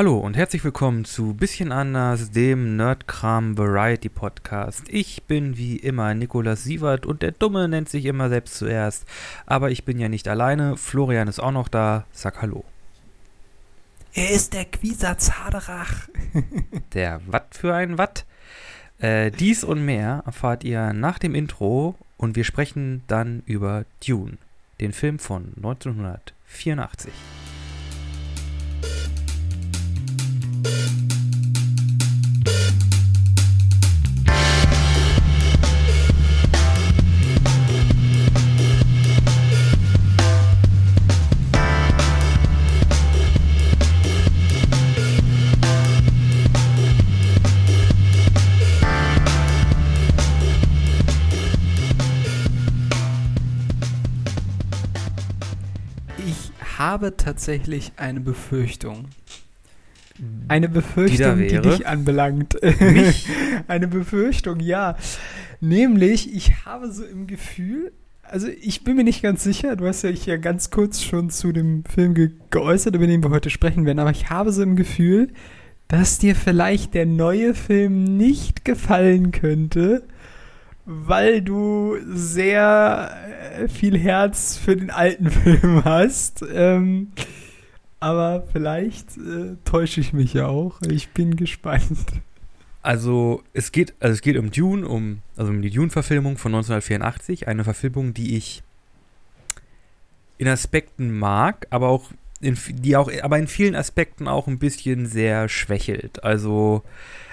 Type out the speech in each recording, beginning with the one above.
Hallo und herzlich willkommen zu Bisschen anders, dem Nerdkram Variety Podcast. Ich bin wie immer Nikolas Sievert und der Dumme nennt sich immer selbst zuerst. Aber ich bin ja nicht alleine, Florian ist auch noch da. Sag Hallo. Er ist der Quisatz Haderach. der Watt für ein Watt. Äh, dies und mehr erfahrt ihr nach dem Intro und wir sprechen dann über Dune, den Film von 1984. habe tatsächlich eine Befürchtung. Eine Befürchtung, die, die dich anbelangt. Mich? eine Befürchtung, ja. Nämlich, ich habe so im Gefühl, also ich bin mir nicht ganz sicher, du hast ja ich ja ganz kurz schon zu dem Film ge geäußert, über den wir heute sprechen werden, aber ich habe so im Gefühl, dass dir vielleicht der neue Film nicht gefallen könnte, weil du sehr äh, viel Herz für den alten Film hast. Ähm, aber vielleicht äh, täusche ich mich ja auch. Ich bin gespannt. Also es geht, also es geht um Dune, um, also um die Dune-Verfilmung von 1984, eine Verfilmung, die ich in Aspekten mag, aber auch in, die auch, aber in vielen Aspekten auch ein bisschen sehr schwächelt. Also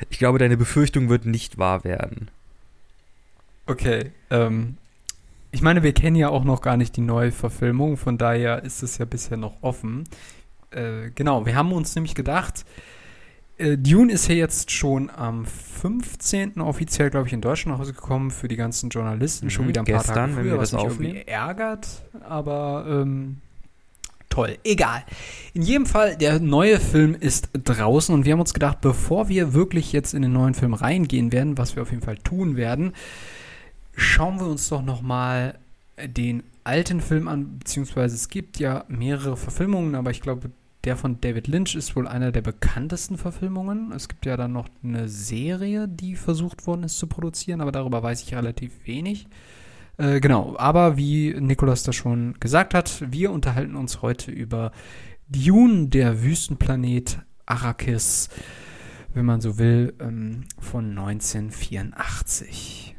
ich glaube, deine Befürchtung wird nicht wahr werden. Okay, ähm, ich meine, wir kennen ja auch noch gar nicht die neue Verfilmung, von daher ist es ja bisher noch offen. Äh, genau, wir haben uns nämlich gedacht, äh, Dune ist ja jetzt schon am 15. offiziell, glaube ich, in Deutschland rausgekommen für die ganzen Journalisten. Mhm, schon wieder ein gestern, paar Tage früher, wenn wir was das mich aufnehmen. irgendwie ärgert, aber ähm, toll. Egal. In jedem Fall, der neue Film ist draußen und wir haben uns gedacht, bevor wir wirklich jetzt in den neuen Film reingehen werden, was wir auf jeden Fall tun werden, schauen wir uns doch noch mal den alten Film an, beziehungsweise es gibt ja mehrere Verfilmungen, aber ich glaube, der von David Lynch ist wohl einer der bekanntesten Verfilmungen. Es gibt ja dann noch eine Serie, die versucht worden ist zu produzieren, aber darüber weiß ich relativ wenig. Äh, genau, aber wie Nikolas das schon gesagt hat, wir unterhalten uns heute über Dune, der Wüstenplanet Arrakis, wenn man so will, ähm, von 1984.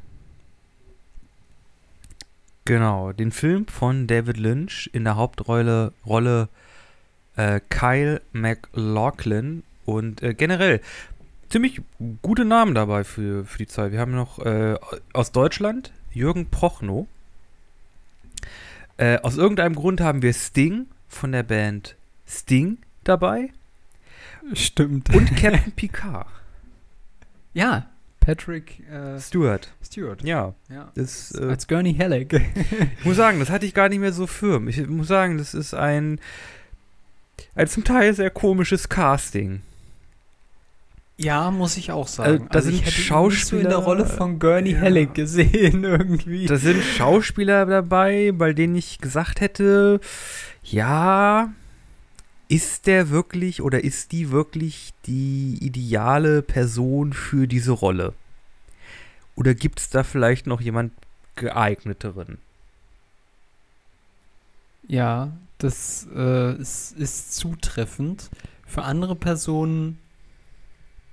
Genau, den Film von David Lynch in der Hauptrolle Rolle äh, Kyle MacLachlan und äh, generell ziemlich gute Namen dabei für, für die Zeit. Wir haben noch äh, aus Deutschland Jürgen Prochnow. Äh, aus irgendeinem Grund haben wir Sting von der Band Sting dabei. Stimmt. Und Captain Picard. Ja, Patrick äh, Stewart. Stewart. Ja. ja. Das, äh, Als Gurney Halleck. ich muss sagen, das hatte ich gar nicht mehr so firm. Ich muss sagen, das ist ein, ein zum Teil sehr komisches Casting. Ja, muss ich auch sagen. Also, da also sind ich Schauspieler in der Rolle von Gurney ja. Halleck gesehen irgendwie. Da sind Schauspieler dabei, bei denen ich gesagt hätte, ja, ist der wirklich oder ist die wirklich die ideale Person für diese Rolle? Oder gibt es da vielleicht noch jemand geeigneteren? Ja, das äh, ist, ist zutreffend. Für andere Personen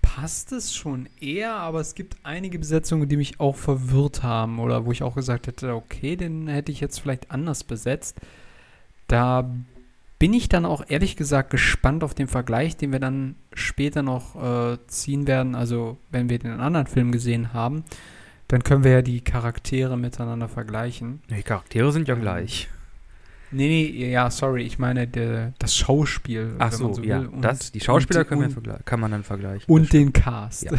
passt es schon eher, aber es gibt einige Besetzungen, die mich auch verwirrt haben oder wo ich auch gesagt hätte, okay, den hätte ich jetzt vielleicht anders besetzt. Da bin ich dann auch ehrlich gesagt gespannt auf den Vergleich, den wir dann später noch äh, ziehen werden. Also, wenn wir den anderen Film gesehen haben, dann können wir ja die Charaktere miteinander vergleichen. Die Charaktere sind ja ähm, gleich. Nee, nee, ja, sorry, ich meine der, das Schauspiel. Ach so, so ja, das, die Schauspieler die, und, kann man dann vergleichen. Und den Cast. Ja.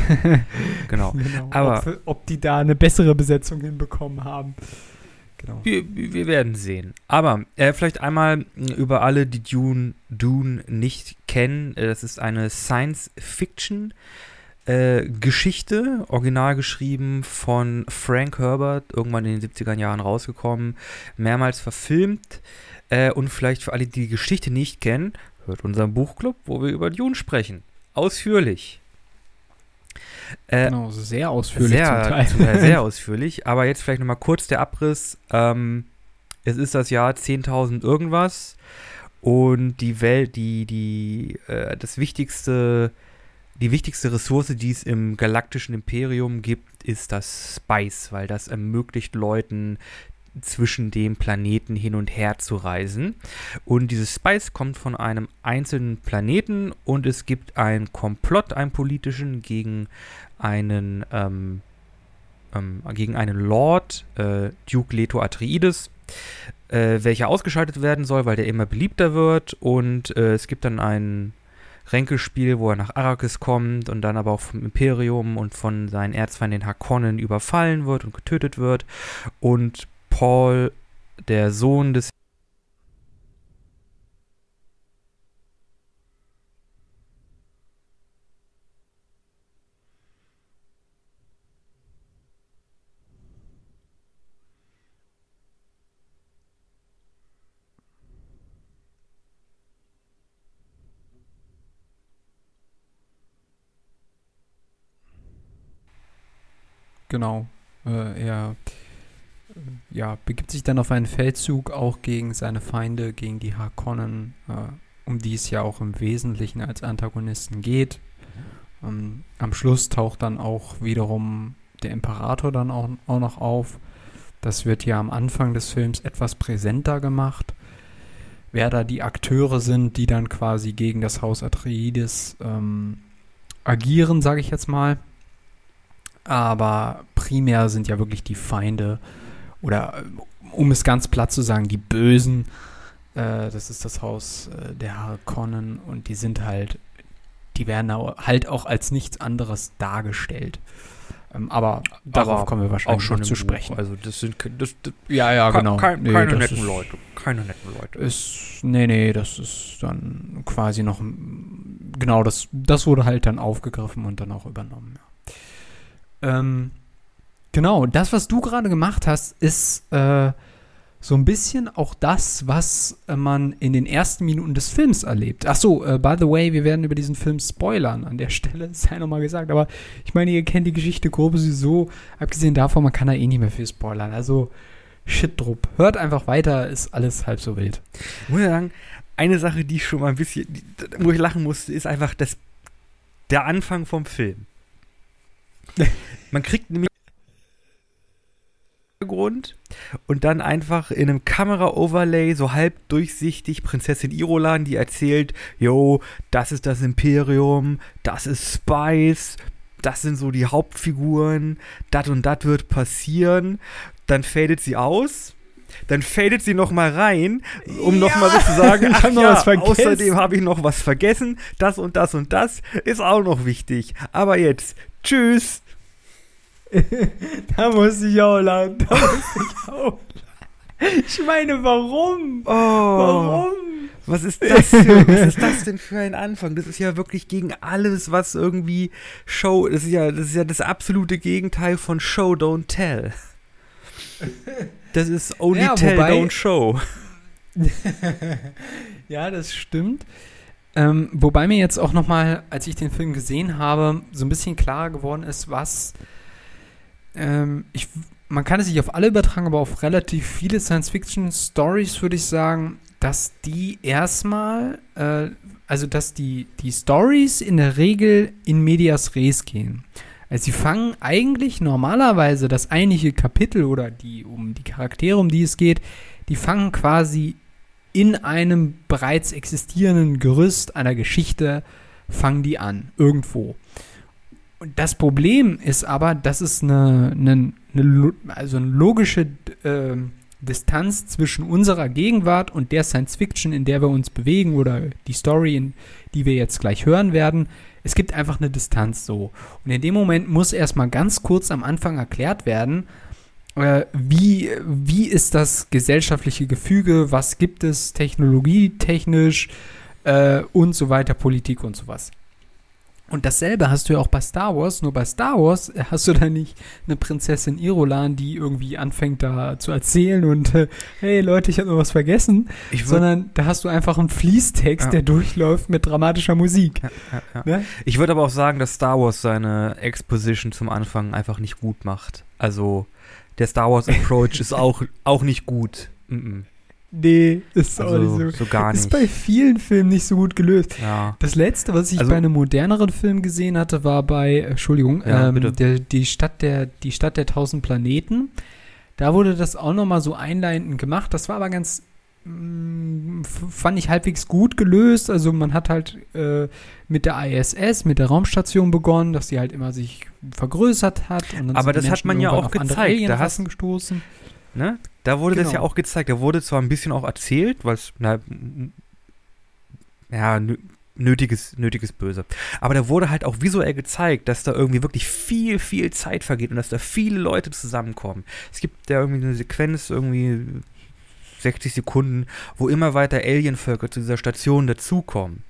genau. genau. Aber ob, ob, die da eine bessere Besetzung hinbekommen haben. Genau. Wir, wir werden sehen. Aber äh, vielleicht einmal über alle, die Dune, Dune nicht kennen. Äh, das ist eine Science-Fiction- äh, Geschichte, original geschrieben von Frank Herbert, irgendwann in den 70er Jahren rausgekommen, mehrmals verfilmt. Äh, und vielleicht für alle, die die Geschichte nicht kennen, hört unseren Buchclub, wo wir über Dune sprechen. Ausführlich. Äh, genau, sehr ausführlich sehr, zum Teil. Sehr, sehr ausführlich. Aber jetzt vielleicht nochmal kurz der Abriss. Ähm, es ist das Jahr 10.000 irgendwas und die Welt, die, die, äh, das wichtigste, die wichtigste Ressource, die es im galaktischen Imperium gibt, ist das Spice, weil das ermöglicht Leuten zwischen dem Planeten hin und her zu reisen. Und dieses Spice kommt von einem einzelnen Planeten und es gibt einen Komplott, einen politischen, gegen einen, ähm, ähm, gegen einen Lord, äh, Duke Leto Atreides, äh, welcher ausgeschaltet werden soll, weil der immer beliebter wird. Und äh, es gibt dann ein Ränkespiel, wo er nach Arrakis kommt und dann aber auch vom Imperium und von seinen Erzfeinden den Harkonnen überfallen wird und getötet wird. Und Paul, der Sohn des Genau. Äh, er ja, begibt sich dann auf einen Feldzug auch gegen seine Feinde, gegen die Harkonnen, äh, um die es ja auch im Wesentlichen als Antagonisten geht. Ähm, am Schluss taucht dann auch wiederum der Imperator dann auch, auch noch auf. Das wird ja am Anfang des Films etwas präsenter gemacht. Wer da die Akteure sind, die dann quasi gegen das Haus Atreides ähm, agieren, sage ich jetzt mal. Aber primär sind ja wirklich die Feinde oder äh, um es ganz platt zu sagen, die Bösen. Äh, das ist das Haus äh, der Harkonnen und die sind halt, die werden halt auch als nichts anderes dargestellt. Ähm, aber darauf aber kommen wir wahrscheinlich auch schon zu sprechen. Buch. Also das sind das, das, ja ja genau kein, nee, keine netten ist, Leute, keine netten Leute. Ist, nee nee, das ist dann quasi noch genau das das wurde halt dann aufgegriffen und dann auch übernommen. Ja. Ähm, Genau, das, was du gerade gemacht hast, ist äh, so ein bisschen auch das, was äh, man in den ersten Minuten des Films erlebt. Ach so, äh, by the way, wir werden über diesen Film spoilern an der Stelle, sei nochmal gesagt. Aber ich meine, ihr kennt die Geschichte grob so. Abgesehen davon, man kann da eh nicht mehr viel spoilern. Also, shit drup. Hört einfach weiter, ist alles halb so wild. Ich muss ja sagen, eine Sache, die ich schon mal ein bisschen, wo ich lachen musste, ist einfach das, der Anfang vom Film. Man kriegt nämlich Hintergrund und dann einfach in einem Kamera-Overlay so halb durchsichtig Prinzessin Irolan, die erzählt, yo, das ist das Imperium, das ist Spice, das sind so die Hauptfiguren, das und das wird passieren. Dann fadet sie aus, dann fadet sie noch mal rein, um ja, noch mal so zu sagen, ach ja, außerdem habe ich noch was vergessen, das und das und das ist auch noch wichtig. Aber jetzt, tschüss. da muss ich auch lachen. Da muss ich auch lachen. Ich meine, warum? Oh, warum? Was ist, das für, was ist das denn für ein Anfang? Das ist ja wirklich gegen alles, was irgendwie Show. Das ist ja das, ist ja das absolute Gegenteil von Show, don't tell. Das ist only ja, tell, wobei, don't show. ja, das stimmt. Ähm, wobei mir jetzt auch nochmal, als ich den Film gesehen habe, so ein bisschen klarer geworden ist, was ähm, ich, man kann es nicht auf alle übertragen, aber auf relativ viele Science-Fiction-Stories würde ich sagen, dass die erstmal, äh, also dass die, die Stories in der Regel in Medias Res gehen. Also sie fangen eigentlich normalerweise das eigentliche Kapitel oder die um die Charaktere, um die es geht, die fangen quasi in einem bereits existierenden Gerüst einer Geschichte, fangen die an, irgendwo. Und das Problem ist aber, dass es eine, eine, eine also eine logische äh, Distanz zwischen unserer Gegenwart und der Science Fiction, in der wir uns bewegen oder die Story, in, die wir jetzt gleich hören werden. Es gibt einfach eine Distanz so. Und in dem Moment muss erstmal ganz kurz am Anfang erklärt werden, äh, wie, wie ist das gesellschaftliche Gefüge, was gibt es technologietechnisch äh, und so weiter, Politik und sowas. Und dasselbe hast du ja auch bei Star Wars, nur bei Star Wars hast du da nicht eine Prinzessin Irolan, die irgendwie anfängt da zu erzählen und äh, hey Leute, ich habe noch was vergessen, sondern da hast du einfach einen Fließtext, Ja. der durchläuft mit dramatischer Musik. Ja, ja. Ne? Ich würde aber auch sagen, dass Star Wars seine Exposition zum Anfang einfach nicht gut macht. Also der Star Wars Approach ist auch, auch nicht gut. Mm Nee, ist -mm. auch nicht Also so. so gar ist nicht. bei vielen Filmen nicht so gut gelöst. Ja. Das letzte, was ich Also- bei einem moderneren Film gesehen hatte, war bei, äh, Entschuldigung, Ja, ähm, der, die, Stadt der, die Stadt der tausend Planeten. Da wurde das auch nochmal so einleitend gemacht. Das war aber ganz, mh, f- fand ich halbwegs gut gelöst. Also man hat halt äh, mit der ISS, mit der Raumstation begonnen, dass die halt immer sich vergrößert hat. Und dann Aber das hat Menschen man ja auch gezeigt. Da Alienrassen gestoßen. Ne? Da wurde das Genau. ja auch gezeigt. Da wurde zwar ein bisschen auch erzählt, weil es, na, ja, nö- nötiges, nötiges Böse. Aber da wurde halt auch visuell gezeigt, dass da irgendwie wirklich viel, viel Zeit vergeht und dass da viele Leute zusammenkommen. Es gibt ja irgendwie eine Sequenz, irgendwie 60 Sekunden, wo immer weiter Alienvölker zu dieser Station dazukommen.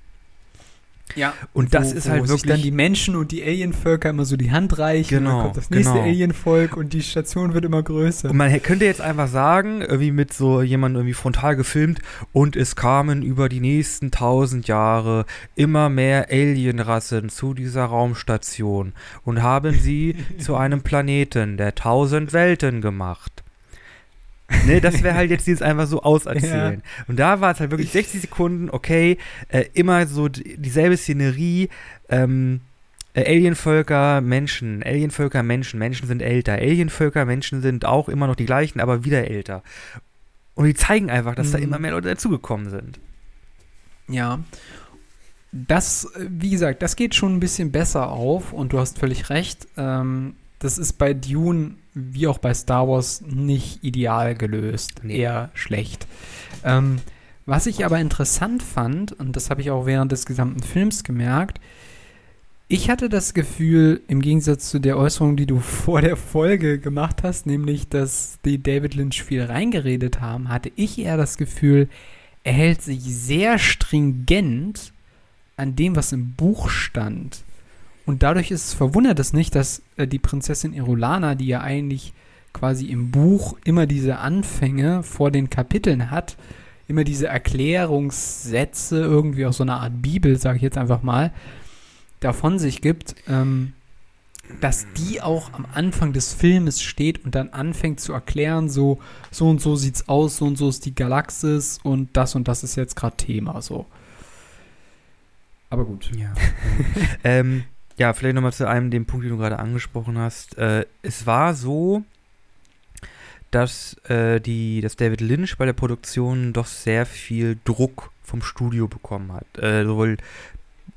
Ja. Und das wo, ist wo halt sich dann wirklich. die Menschen und die Alienvölker immer so die Hand reichen. und Genau, dann kommt das nächste genau. Alienvolk und die Station wird immer größer. Und man könnte jetzt einfach sagen, irgendwie mit so jemandem irgendwie frontal gefilmt, und es kamen über die nächsten tausend Jahre immer mehr Alienrassen zu dieser Raumstation und haben sie zu einem Planeten der tausend Welten gemacht. Ne, das wäre halt jetzt dieses einfach so auserzählen. Und da war es halt wirklich 60 Sekunden, okay, äh, immer so dieselbe Szenerie, ähm, äh, Alienvölker, Menschen, Alienvölker, Menschen, Menschen sind älter, Alienvölker, Menschen sind auch immer noch die gleichen, aber wieder älter. Und die zeigen einfach, dass da Mhm. immer mehr Leute dazugekommen sind. Ja. Das, äh, wie gesagt, das geht schon ein bisschen besser auf und du hast völlig recht. Ähm, das ist bei Dune wie auch bei Star Wars nicht ideal gelöst. Nee. Eher schlecht. Ähm, was ich aber interessant fand, und das habe ich auch während des gesamten Films gemerkt, ich hatte das Gefühl, im Gegensatz zu der Äußerung, die du vor der Folge gemacht hast, nämlich, dass die David Lynch viel reingeredet haben, hatte ich eher das Gefühl, er hält sich sehr stringent an dem, was im Buch stand. Und dadurch ist es verwundert es nicht, dass äh, die Prinzessin Irulana, die ja eigentlich quasi im Buch immer diese Anfänge vor den Kapiteln hat, immer diese Erklärungssätze, irgendwie aus so einer Art Bibel, sage ich jetzt einfach mal, davon sich gibt, ähm, dass die auch am Anfang des Filmes steht und dann anfängt zu erklären, so, so und so sieht's aus, so und so ist die Galaxis und das und das ist jetzt gerade Thema, so. Aber gut. Ja. ähm, ja, vielleicht nochmal zu einem, dem Punkt, den du gerade angesprochen hast. Äh, es war so, dass, äh, die, dass David Lynch bei der Produktion doch sehr viel Druck vom Studio bekommen hat. Äh, sowohl äh,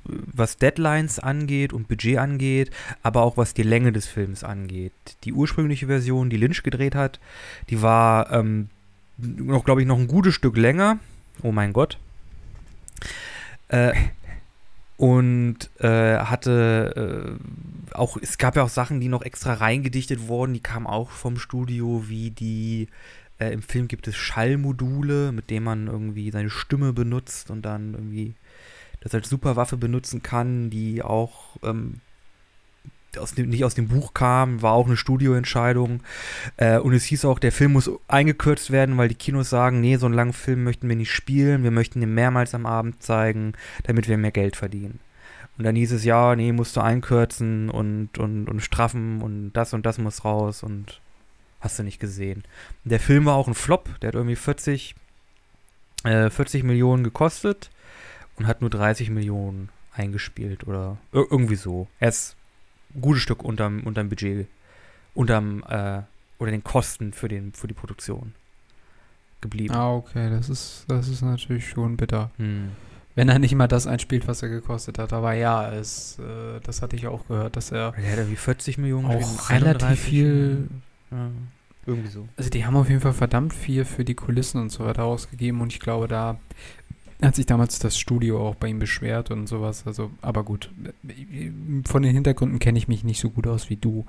was Deadlines angeht und Budget angeht, aber auch was die Länge des Films angeht. Die ursprüngliche Version, die Lynch gedreht hat, die war ähm, noch, glaube ich, noch ein gutes Stück länger. Oh mein Gott. Äh, und äh, hatte äh, auch, es gab ja auch Sachen, die noch extra reingedichtet wurden, die kamen auch vom Studio, wie die, äh, im Film gibt es Schallmodule, mit denen man irgendwie seine Stimme benutzt und dann irgendwie das als Superwaffe benutzen kann, die auch ähm, aus dem, nicht aus dem Buch kam, war auch eine Studioentscheidung. Äh, und es hieß auch, der Film muss eingekürzt werden, weil die Kinos sagen, nee, so einen langen Film möchten wir nicht spielen, wir möchten den mehrmals am Abend zeigen, damit wir mehr Geld verdienen. Und dann hieß es, ja, nee, musst du einkürzen und, und, und straffen und das und das muss raus und hast du nicht gesehen. Der Film war auch ein Flop, der hat irgendwie 40, äh, 40 Millionen gekostet und hat nur 30 Millionen eingespielt oder ir irgendwie so. Er ist gutes Stück unterm, unterm Budget, unterm, äh, oder den Kosten für, den, für die Produktion geblieben. Ah, okay, das ist, das ist natürlich schon bitter. Hm. Wenn er nicht mal das einspielt, was er gekostet hat. Aber ja, es, äh, das hatte ich auch gehört, dass er Der hat irgendwie 40 Millionen. auch relativ 31 viel. Ja, irgendwie so. Also die haben auf jeden Fall verdammt viel für die Kulissen und so weiter ausgegeben und ich glaube, da hat sich damals das Studio auch bei ihm beschwert und sowas. Also, aber gut, von den Hintergründen kenne ich mich nicht so gut aus wie du.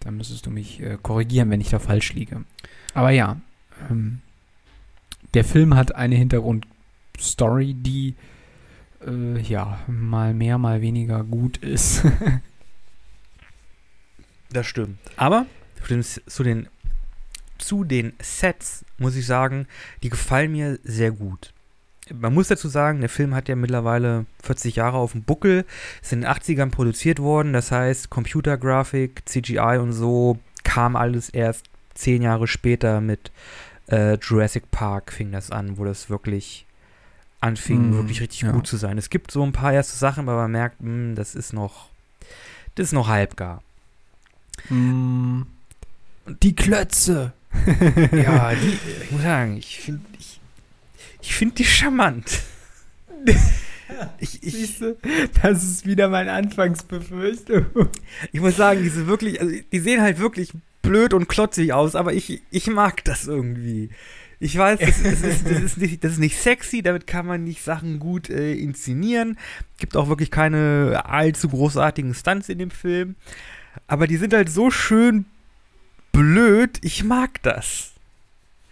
Da müsstest du mich äh, korrigieren, wenn ich da falsch liege. Aber ja, ähm, der Film hat eine Hintergrundstory, die äh, ja, mal mehr, mal weniger gut ist. Das stimmt. Aber zu den, zu den, zu den Sets muss ich sagen, die gefallen mir sehr gut. Man muss dazu sagen, der Film hat ja mittlerweile 40 Jahre auf dem Buckel, ist in den 80ern produziert worden, das heißt Computergrafik, CGI und so kam alles erst zehn Jahre später mit äh, Jurassic Park fing das an, wo das wirklich anfing, Mm, wirklich richtig ja. gut zu sein. Es gibt so ein paar erste Sachen, aber man merkt, mh, das ist noch, das ist noch halbgar. Mm, die Klötze. Ja, die, ich muss sagen, ich finde ich, ich find die charmant. Ich, ich, Siehst du, das ist wieder meine Anfangsbefürchtung. ich muss sagen, die sind wirklich, also die sehen halt wirklich blöd und klotzig aus, aber ich, ich mag das irgendwie. Ich weiß, das, das, ist, das, ist nicht, das ist nicht sexy, damit kann man nicht Sachen gut äh, inszenieren. Gibt auch wirklich keine allzu großartigen Stunts in dem Film. Aber die sind halt so schön blöd, ich mag das.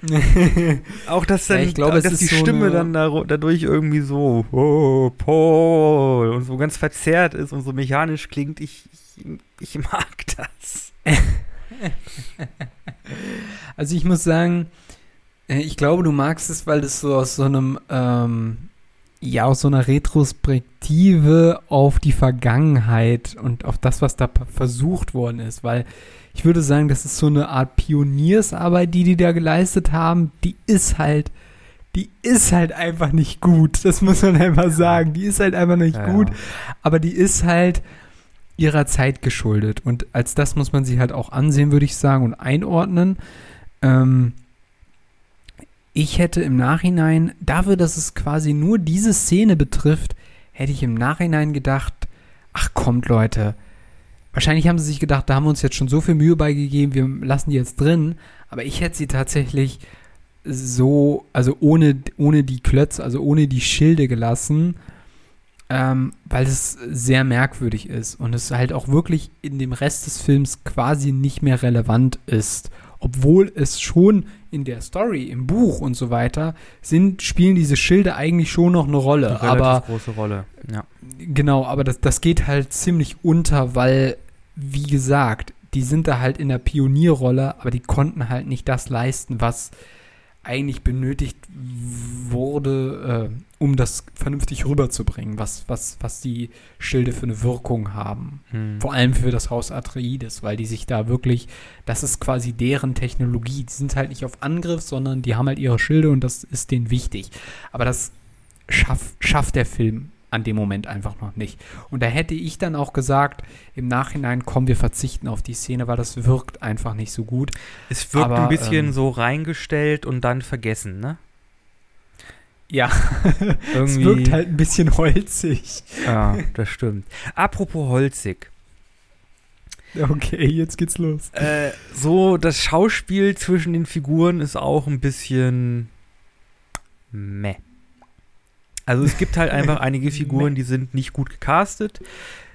Auch dass Ja, dann, ich glaube, es dass die so Stimme dann da, dadurch irgendwie so, oh, Paul, und so ganz verzerrt ist und so mechanisch klingt. Ich, ich, ich mag das. Also ich muss sagen, äh, ich glaube, du magst es, weil das so aus so einem, ähm, ja, aus so einer Retrospektive auf die Vergangenheit und auf das, was da versucht worden ist, weil ich würde sagen, das ist so eine Art Pioniersarbeit, die die da geleistet haben, die ist halt, die ist halt einfach nicht gut, das muss man einfach sagen, die ist halt einfach nicht Ja, gut, aber die ist halt ihrer Zeit geschuldet. Und als das muss man sie halt auch ansehen, würde ich sagen, und einordnen. Ähm, ich hätte im Nachhinein, dafür, dass es quasi nur diese Szene betrifft, hätte ich im Nachhinein gedacht, ach kommt Leute, wahrscheinlich haben sie sich gedacht, da haben wir uns jetzt schon so viel Mühe beigegeben, wir lassen die jetzt drin, aber ich hätte sie tatsächlich so, also ohne, ohne die Klötze, also ohne die Schilde gelassen, ähm, weil es sehr merkwürdig ist und es halt auch wirklich in dem Rest des Films quasi nicht mehr relevant ist. Obwohl es schon in der Story, im Buch und so weiter sind, spielen diese Schilde eigentlich schon noch eine Rolle. Eine aber große Rolle. Ja. Genau, aber das, das geht halt ziemlich unter, weil, wie gesagt, die sind da halt in der Pionierrolle, aber die konnten halt nicht das leisten, was eigentlich benötigt wurde, äh, um das vernünftig rüberzubringen, was, was, was die Schilde für eine Wirkung haben. Hm. Vor allem für das Haus Atreides, weil die sich da wirklich, das ist quasi deren Technologie. Die sind halt nicht auf Angriff, sondern die haben halt ihre Schilde und das ist denen wichtig. Aber das schaff, schafft der Film an dem Moment einfach noch nicht. Und da hätte ich dann auch gesagt, im Nachhinein, komm, wir verzichten auf die Szene, weil das wirkt einfach nicht so gut. Es wirkt Aber, ein bisschen ähm, so reingestellt und dann vergessen, ne? Ja, es wirkt halt ein bisschen holzig. Ja, das stimmt. Apropos holzig. Okay, jetzt geht's los. Äh, so, das Schauspiel zwischen den Figuren ist auch ein bisschen meh. Also es gibt halt einfach einige Figuren, die sind nicht gut gecastet.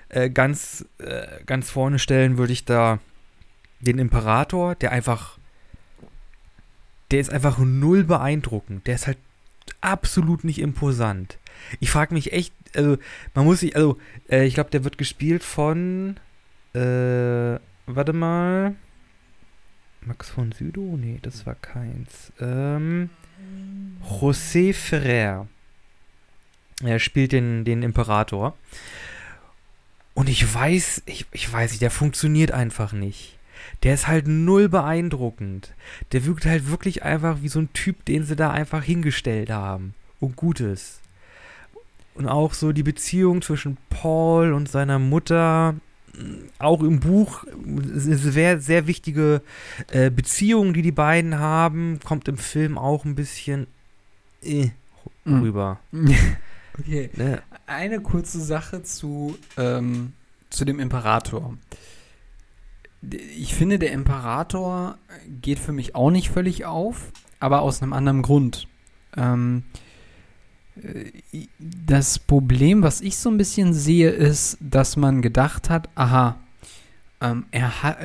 Äh, ganz, äh, ganz vorne stellen würde ich da den Imperator, der einfach, der ist einfach null beeindruckend. Der ist halt absolut nicht imposant. Ich frage mich echt, also man muss sich, also äh, ich glaube, der wird gespielt von, äh, warte mal, Max von Sydow? Nee, das war keins. Ähm, José Ferrer. Er spielt den, den Imperator. Und ich weiß, ich, ich weiß nicht, der funktioniert einfach nicht. Der ist halt null beeindruckend. Der wirkt halt wirklich einfach wie so ein Typ, den sie da einfach hingestellt haben. Und Gutes. Und auch so die Beziehung zwischen Paul und seiner Mutter, auch im Buch, sehr, sehr wichtige äh, Beziehung, die die beiden haben, kommt im Film auch ein bisschen äh, Mhm. rüber. Okay. Ne? Eine kurze Sache zu, ähm, zu dem Imperator. Ich finde, der Imperator geht für mich auch nicht völlig auf, aber aus einem anderen Grund. Ähm, äh, das Problem, was ich so ein bisschen sehe, ist, dass man gedacht hat, aha, ähm, er hat,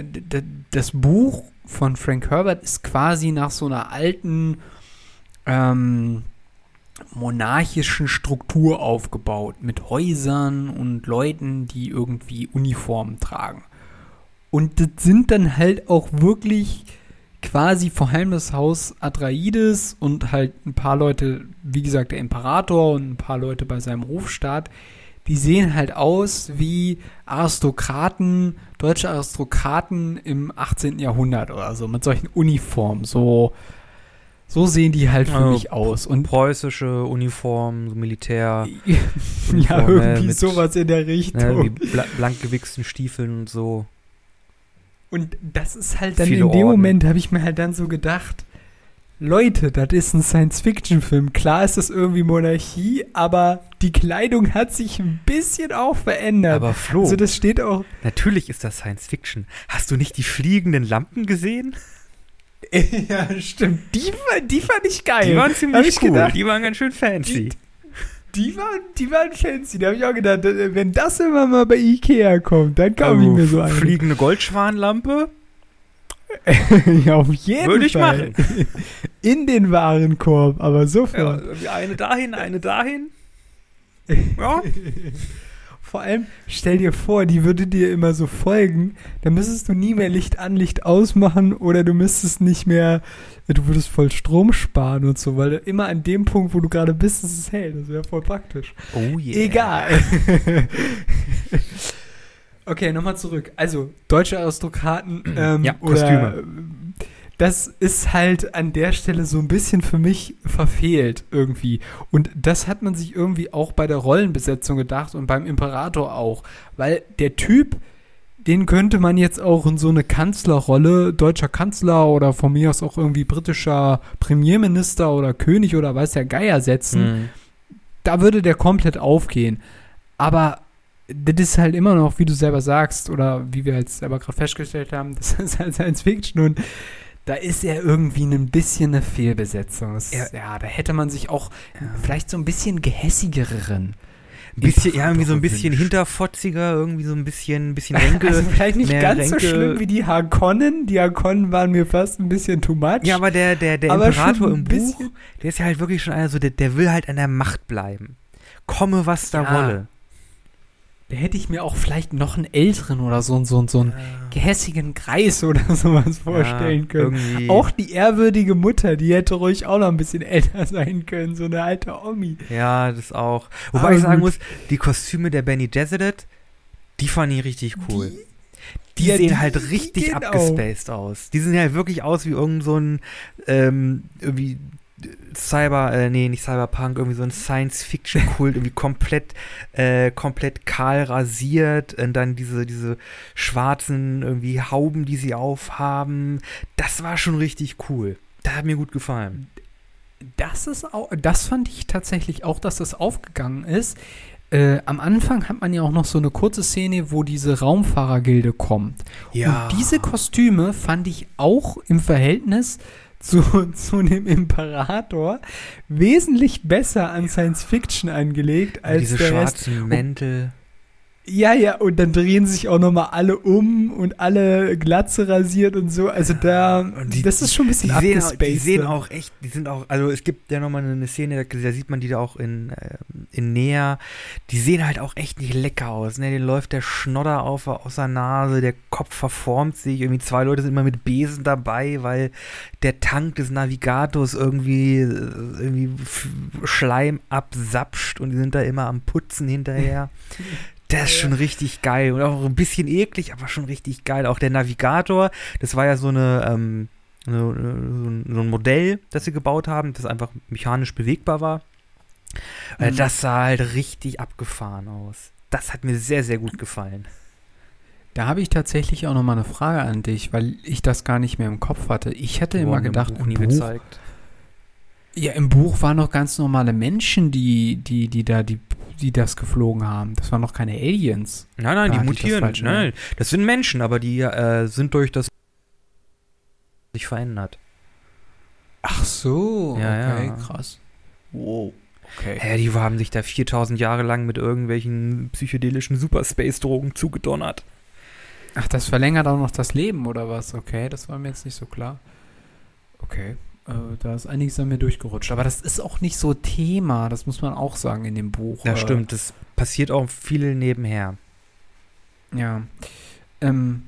das Buch von Frank Herbert ist quasi nach so einer alten ähm, monarchischen Struktur aufgebaut, mit Häusern und Leuten, die irgendwie Uniformen tragen. Und das sind dann halt auch wirklich quasi vor allem das Haus Atreides und halt ein paar Leute, wie gesagt, der Imperator und ein paar Leute bei seinem Hofstaat, die sehen halt aus wie Aristokraten, deutsche Aristokraten im 18. Jahrhundert oder so, mit solchen Uniformen. So, so sehen die halt für Also, mich aus. Und Preußische Uniform, so Militär, ja, Uniform, ne, irgendwie mit- sowas in der Richtung. ne, bla blank gewichsten Stiefeln und so. Und das ist halt dann in dem Orden. Moment, habe ich mir halt dann so gedacht, Leute, das ist ein Science-Fiction-Film. Klar ist das irgendwie Monarchie, aber die Kleidung hat sich ein bisschen auch verändert. Aber Flo, also das steht auch, natürlich ist das Science Fiction. Hast du nicht die fliegenden Lampen gesehen? ja stimmt, die, die fand ich geil. Die waren ziemlich ich cool. gedacht. die waren ganz schön fancy. Die waren, die waren fancy. Da habe ich auch gedacht, wenn das immer mal bei Ikea kommt, dann kaufe ich Also, mir so eine. fliegende Goldschwanlampe? ja, auf jeden Würde ich Fall. In den Warenkorb, aber Ja, sofort. irgendwie eine dahin, eine dahin. Ja. Vor allem, stell dir vor, die würde dir immer so folgen, dann müsstest du nie mehr Licht an, Licht ausmachen oder du müsstest nicht mehr, du würdest voll Strom sparen und so, weil immer an dem Punkt, wo du gerade bist, ist es hell. Das wäre voll praktisch. Oh yeah. Egal. okay, nochmal zurück. Also, deutsche Aristokraten ähm, Ja, oder Kostüme. ähm, das ist halt an der Stelle so ein bisschen für mich verfehlt irgendwie. Und das hat man sich irgendwie auch bei der Rollenbesetzung gedacht und beim Imperator auch. Weil der Typ, den könnte man jetzt auch in so eine Kanzlerrolle, deutscher Kanzler oder von mir aus auch irgendwie britischer Premierminister oder König oder weiß der Geier setzen Mhm. da würde der komplett aufgehen. Aber das ist halt immer noch, wie du selber sagst, oder wie wir jetzt selber gerade festgestellt haben, das ist halt Science Fiction und da ist er irgendwie ein bisschen eine Fehlbesetzung. Das, Ja. ja. da hätte man sich auch Ja. vielleicht so ein bisschen gehässigeren. Ein bisschen, ja, irgendwie so ein bisschen gewünscht. hinterfotziger, irgendwie so ein bisschen, ein bisschen Ränke. Also vielleicht nicht ganz so Ränke. schlimm wie die Harkonnen. Die Harkonnen waren mir fast ein bisschen too much. ja, aber der, der, der Aber Imperator im Buch, der ist ja halt wirklich schon einer so, der, der will halt an der Macht bleiben. Komme, was da Ja. wolle. Da hätte ich mir auch vielleicht noch einen älteren oder so, so, so einen gehässigen Kreis oder sowas vorstellen können. Irgendwie. Auch die ehrwürdige Mutter, die hätte ruhig auch noch ein bisschen älter sein können, so eine alte Omi. Ja, das auch. Wobei Aber ich sagen muss, die Kostüme der Benny Gesserit, die fand ich richtig cool. Die, Ja, sehen die halt richtig gehen auch. abgespaced aus. Die sehen halt wirklich aus wie irgend so ein ähm, irgendwie Cyber, äh, nee, nicht Cyberpunk, irgendwie so ein Science-Fiction-Kult, irgendwie komplett, äh, komplett kahl rasiert und dann diese, diese schwarzen irgendwie Hauben, die sie aufhaben. Das war schon richtig cool. Das hat mir gut gefallen. Das ist auch, das fand ich tatsächlich auch, dass das aufgegangen ist. Äh, am Anfang hat man ja auch noch so eine kurze Szene, wo diese Raumfahrergilde kommt. Und diese Kostüme fand ich auch im Verhältnis zu, zu dem Imperator wesentlich besser an Science Fiction angelegt als diese der Rest. schwarzen Mäntel. Ja, ja, und dann drehen sich auch nochmal alle um und alle Glatze rasiert und so. Also da, Und die- das ist schon ein bisschen Die sehen, die sehen dann. auch echt, die sind auch, also es gibt ja nochmal eine Szene, da, sieht man die da auch in, ähm, in näher. Die sehen halt auch echt nicht lecker aus. Ne? Denen läuft der Schnodder auf, aus der Nase, der Kopf verformt sich. Irgendwie zwei Leute sind immer mit Besen dabei, weil der Tank des Navigators irgendwie, äh, irgendwie Schleim absapscht und die sind da immer am Putzen hinterher. Das ist schon richtig geil und auch ein bisschen eklig, aber schon richtig geil. Auch der Navigator, das war ja so eine, ähm, so, so ein- Modell, das sie gebaut haben, das einfach mechanisch bewegbar war. Äh, Mhm. Das sah halt richtig abgefahren aus. Das hat mir sehr, sehr gut gefallen. Da habe ich tatsächlich auch noch mal eine Frage an dich, weil ich das gar nicht mehr im Kopf hatte. Ich hätte immer Wurden im gedacht, Buch im Buch, gezeigt. ja, im Buch waren noch ganz normale Menschen, die, die, die da, die, die das geflogen haben. Das waren noch keine Aliens. Nein, nein, Da die das mutieren. in Nein, das sind Menschen, aber die äh, sind durch das sich verändert. Ach so, Ja, okay, ja. krass. Wow, okay. Ja, die haben sich da 4000 Jahre lang mit irgendwelchen psychedelischen Superspace-Drogen zugedonnert. Ach, das verlängert auch noch das Leben oder was? Okay, das war mir jetzt nicht so klar. Okay. Äh, da ist einiges an mir durchgerutscht. Aber das ist auch nicht so Thema, das muss man auch sagen in dem Buch. Ja, Äh, stimmt. Das passiert auch viel nebenher. Ja. Ähm,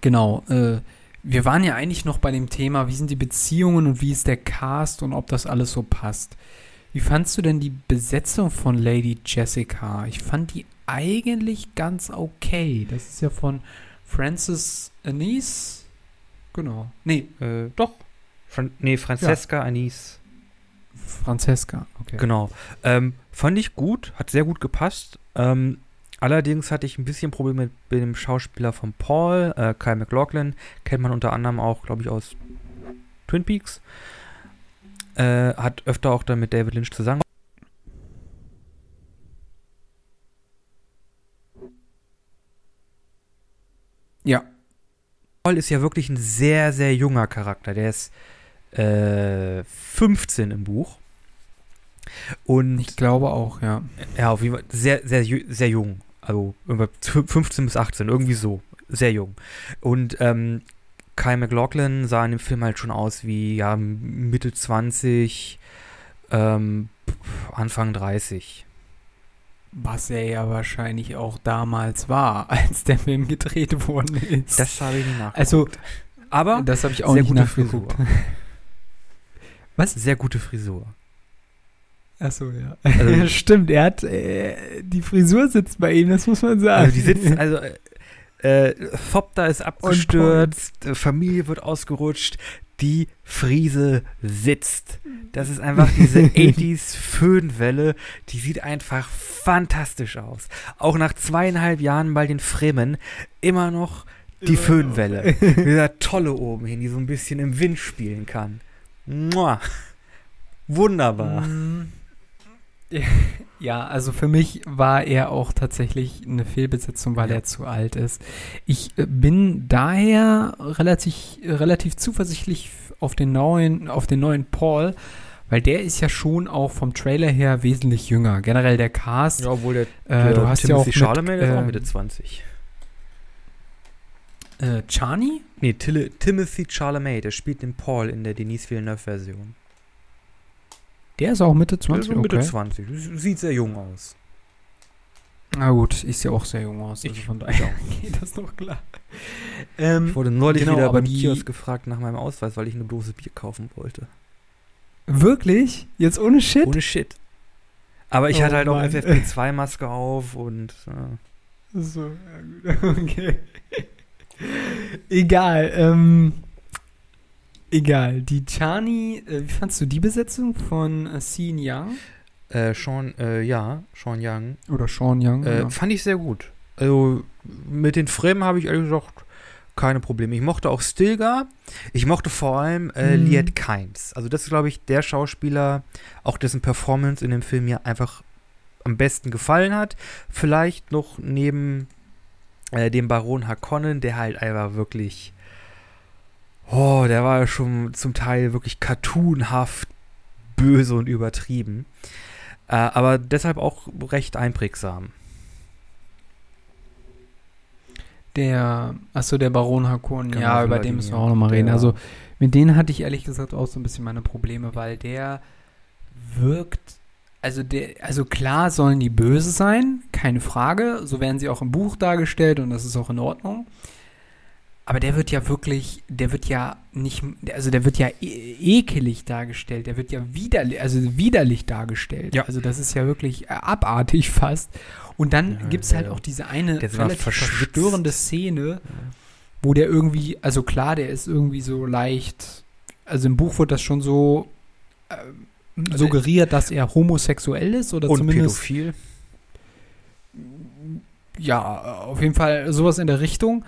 genau. Äh, wir waren ja eigentlich noch bei dem Thema, wie sind die Beziehungen und wie ist der Cast und ob das alles so passt. Wie fandst du denn die Besetzung von Lady Jessica? Ich fand die eigentlich ganz okay. Das ist ja von Frances Anise. Genau. Nee, Äh, doch. Fran nee, Francesca Anis. Francesca. Okay. Genau. Ähm, fand ich gut, hat sehr gut gepasst. Ähm, allerdings hatte ich ein bisschen Probleme mit, mit dem Schauspieler von Paul, äh, Kyle MacLachlan. Kennt man unter anderem auch, glaube ich, aus Twin Peaks. Äh, hat öfter auch dann mit David Lynch zusammen. Ja. Paul ist ja wirklich ein sehr, sehr junger Charakter. Der ist äh, 15 im Buch. Und Ich glaube auch, ja. Ja, auf jeden Fall sehr, sehr, sehr jung. Also irgendwann zw- 15 bis 18, irgendwie so. Sehr jung. Und ähm, Kyle MacLachlan sah in dem Film halt schon aus wie ja, Mitte 20, ähm, Anfang 30. Was er ja wahrscheinlich auch damals war, als der Film gedreht worden ist. Das habe ich nicht nachgeguckt. also, aber das habe ich auch sehr nicht gute nachgeguckt. Frisur. Was? Sehr gute Frisur. Achso, ja. Also- Stimmt, er hat, äh, die Frisur sitzt bei ihm, das muss man sagen. Also die sitzt, also äh, äh, Thopter ist abgestürzt, äh, Familie wird ausgerutscht, die Friese sitzt. Das ist einfach diese 80s Föhnwelle, die sieht einfach fantastisch aus. Auch nach zweieinhalb Jahren bei den Fremen immer noch die Föhnwelle. Mit dieser Tolle oben hin, die so ein bisschen im Wind spielen kann. Mua. Wunderbar. Mm. Ja, also für mich war er auch tatsächlich eine Fehlbesetzung, weil Ja. er zu alt ist. Ich äh, bin daher relativ, relativ zuversichtlich auf den neuen, auf den neuen Paul, weil der ist ja schon auch vom Trailer her wesentlich jünger. Generell der Cast. Ja, obwohl der, äh, der du hast ja auch Timothy mit, Chalamet ist auch äh, Mitte 20. äh, Chani? Nee, Tille, Timothy Chalamet, der spielt den Paul in der Denise Villeneuve-Version. Der ist auch Mitte Der 20, ist so Mitte okay. 20. Sieht sehr jung aus. Na gut, ich sehe auch sehr jung aus. Also Ich- von daher auch. geht das doch klar. Ähm, Ich wurde neulich genau, wieder beim die- Kiosk gefragt nach meinem Ausweis, weil ich eine Dose Bier kaufen wollte. wirklich? Jetzt ohne Shit? Ohne Shit. Aber ich Oh hatte halt auch Mann. FFP2-Maske auf und äh, So, ja gut, okay. Egal, ähm, egal. Die Chani, äh, wie fandst du die Besetzung von äh, Sean Young? äh, Sean, äh, ja, Sean Young, Oder Sean Young? äh, ja. fand ich sehr gut. Also mit den Fremen habe ich ehrlich gesagt keine Probleme. Ich mochte auch Stilgar. Ich mochte vor allem äh, Mhm. Liet Kynes. Also das ist, glaube ich, der Schauspieler, auch dessen Performance in dem Film mir einfach am besten gefallen hat. Vielleicht noch neben äh, dem Baron Harkonnen, der halt einfach wirklich, oh, der war ja schon zum Teil wirklich cartoonhaft böse und übertrieben. Äh, aber deshalb auch recht einprägsam. Der, achso, der Baron Harkonnen, Genau, ja, über den müssen wir auch nochmal reden. Also, mit denen hatte ich ehrlich gesagt auch so ein bisschen meine Probleme, weil der wirkt, also der, also klar sollen die böse sein, keine Frage, so werden sie auch im Buch dargestellt und das ist auch in Ordnung. Aber der wird ja wirklich, der wird ja nicht, also der wird ja e ekelig dargestellt, der wird ja widerlich, also widerlich dargestellt. Ja. Also das ist ja wirklich äh, abartig fast. Und dann Ja, gibt es halt der- auch diese eine relativ verstörende Szene, wo der irgendwie, also klar, der ist irgendwie so leicht, also im Buch wird das schon so ähm, Also suggeriert, dass er homosexuell ist oder Und zumindest pädophil. ja, auf jeden Fall sowas in der Richtung.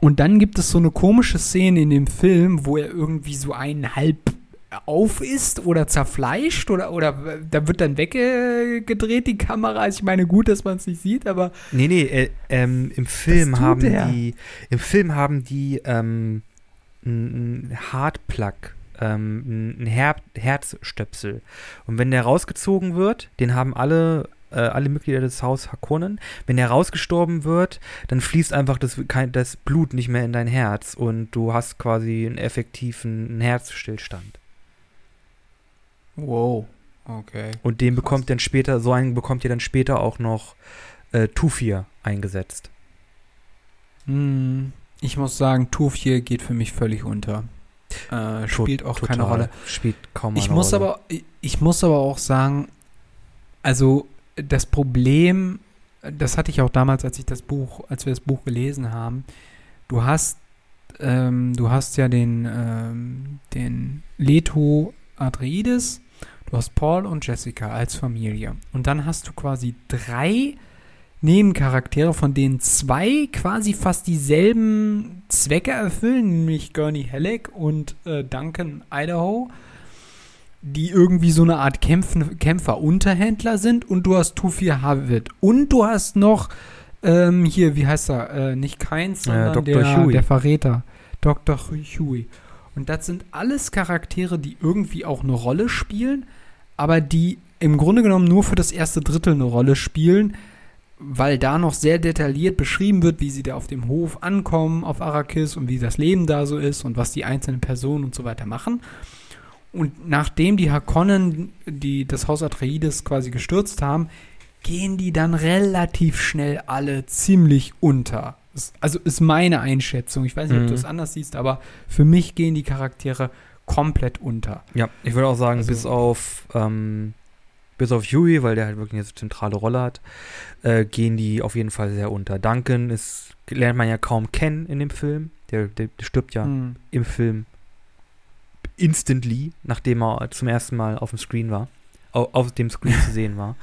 Und dann gibt es so eine komische Szene in dem Film, wo er irgendwie so einen halb auf ist oder zerfleischt oder, oder da wird dann weggedreht, die Kamera. Also ich meine, gut, dass man es nicht sieht, aber Nee, nee, äh, ähm, im Film haben der? die, im Film haben die ähm, ein Hartplug, ähm, ein Her Herzstöpsel. Und wenn der rausgezogen wird, den haben alle äh, alle Mitglieder des Haus Harkonnen. Wenn er rausgestorben wird, dann fließt einfach das, kein, das Blut nicht mehr in dein Herz und du hast quasi einen effektiven Herzstillstand. Wow. Okay. Und den bekommt dann später, so einen bekommt ihr dann später auch noch äh, Tufir eingesetzt. Hm, ich muss sagen, Tufir geht für mich völlig unter. Äh, spielt auch keine Total. Rolle. Spielt kaum Ich muss, Rolle. aber, ich- ich muss aber auch sagen, also das Problem, das hatte ich auch damals, als ich das Buch, als wir das Buch gelesen haben, du hast, ähm, du hast ja den, ähm, den Leto Atreides, du hast Paul und Jessica als Familie. Und dann hast du quasi drei Nebencharaktere, von denen zwei quasi fast dieselben Zwecke erfüllen, nämlich Gurney Halleck und äh, Duncan Idaho, die irgendwie so eine Art Kämpfen, Kämpfer-Unterhändler sind und du hast Tufir Havid und du hast noch ähm, hier, wie heißt er, äh, nicht Keins, sondern Dr. der, der Verräter, Dr. Huey. Und das sind alles Charaktere, die irgendwie auch eine Rolle spielen, aber die im Grunde genommen nur für das erste Drittel eine Rolle spielen, weil da noch sehr detailliert beschrieben wird, wie sie da auf dem Hof ankommen, auf Arrakis und wie das Leben da so ist und was die einzelnen Personen und so weiter machen. Und nachdem die Harkonnen, die das Haus Atreides quasi gestürzt haben, gehen die dann relativ schnell alle ziemlich unter. Das, also ist meine Einschätzung. Ich weiß nicht, ob Mhm. du es anders siehst, aber für mich gehen die Charaktere komplett unter. Ja, ich würde auch sagen, Also- bis auf ähm, bis auf Huey, weil der halt wirklich eine zentrale Rolle hat, äh, gehen die auf jeden Fall sehr unter. Duncan ist, lernt man ja kaum kennen in dem Film. Der, der, der stirbt ja Hm. im Film instantly, nachdem er zum ersten Mal auf dem Screen war. Auf, auf dem Screen zu sehen war.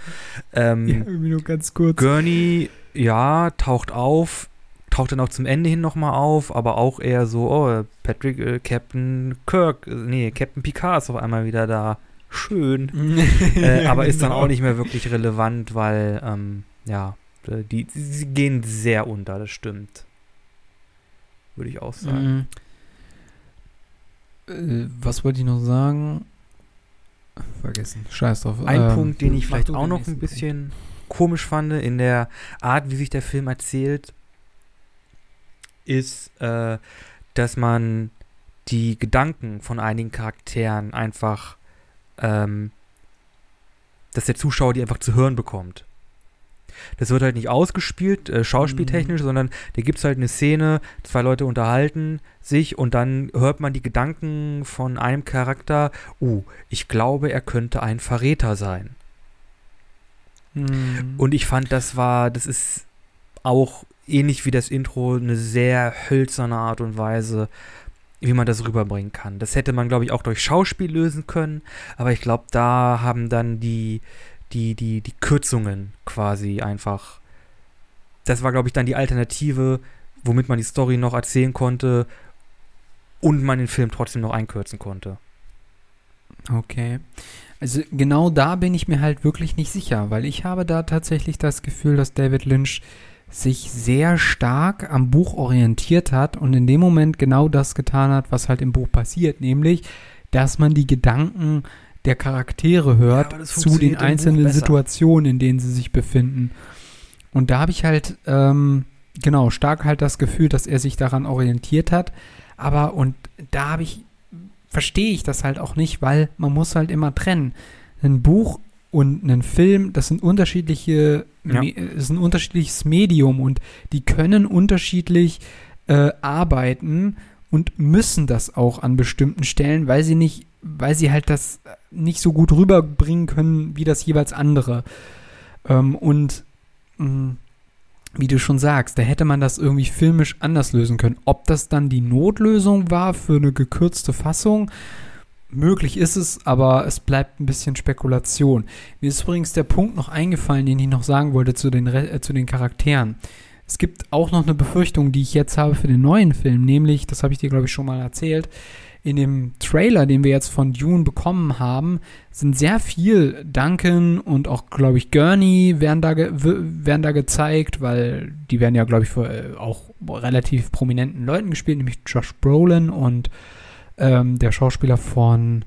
Ähm, Ja, irgendwie nur ganz kurz. Gurney, ja, taucht auf, taucht dann auch zum Ende hin nochmal auf, aber auch eher so, oh, Patrick, äh, Captain Kirk, äh, nee, Captain Picard ist auf einmal wieder da. Schön. Äh, aber ist dann genau. auch nicht mehr wirklich relevant, weil, ähm, ja, äh, die, sie gehen sehr unter, das stimmt. Würde ich auch sagen. Mhm. Äh, was wollte ich noch sagen? Vergessen. Scheiß drauf. Ein Ähm, Punkt, den ich vielleicht auch noch ein bisschen komisch fand, in der Art, wie sich der Film erzählt, ist, äh, dass man die Gedanken von einigen Charakteren einfach, ähm, dass der Zuschauer die einfach zu hören bekommt. Das wird halt nicht ausgespielt, äh, schauspieltechnisch, Mhm. sondern da gibt es halt eine Szene, zwei Leute unterhalten sich und dann hört man die Gedanken von einem Charakter, oh, ich glaube, er könnte ein Verräter sein. Mhm. Und ich fand, das war, das ist auch ähnlich wie das Intro eine sehr hölzerne Art und Weise, wie man das rüberbringen kann. Das hätte man, glaube ich, auch durch Schauspiel lösen können, aber ich glaube, da haben dann die, die, die, die Kürzungen quasi einfach. Das war, glaube ich, dann die Alternative, womit man die Story noch erzählen konnte und man den Film trotzdem noch einkürzen konnte. Okay. Also genau da bin ich mir halt wirklich nicht sicher, weil ich habe da tatsächlich das Gefühl, dass David Lynch sich sehr stark am Buch orientiert hat und in dem Moment genau das getan hat, was halt im Buch passiert, nämlich, dass man die Gedanken der Charaktere hört das zu den einzelnen. Situationen, in denen sie sich befinden. Und da habe ich halt, ähm, genau, stark halt das Gefühl, dass er sich daran orientiert hat. Aber, und da habe ich verstehe ich das halt auch nicht, weil man muss halt immer trennen. Ein Buch und ein Film, das sind unterschiedliche, Ja. Das ist ein unterschiedliches Medium und die können unterschiedlich äh, arbeiten und müssen das auch an bestimmten Stellen, weil sie nicht, weil sie halt das nicht so gut rüberbringen können wie das jeweils andere. Ähm, und mh, wie du schon sagst, da hätte man das irgendwie filmisch anders lösen können. Ob das dann die Notlösung war für eine gekürzte Fassung, möglich ist es, aber es bleibt ein bisschen Spekulation. Mir ist übrigens der Punkt noch eingefallen, den ich noch sagen wollte zu den, äh, zu den Charakteren. Es gibt auch noch eine Befürchtung, die ich jetzt habe für den neuen Film, nämlich, das habe ich dir, glaube ich, schon mal erzählt, in dem Trailer, den wir jetzt von Dune bekommen haben, sind sehr viel Duncan und auch, glaube ich, Gurney werden da, werden da gezeigt, weil die werden ja, glaube ich, äh, auch relativ prominenten Leuten gespielt, nämlich Josh Brolin und ähm, der Schauspieler von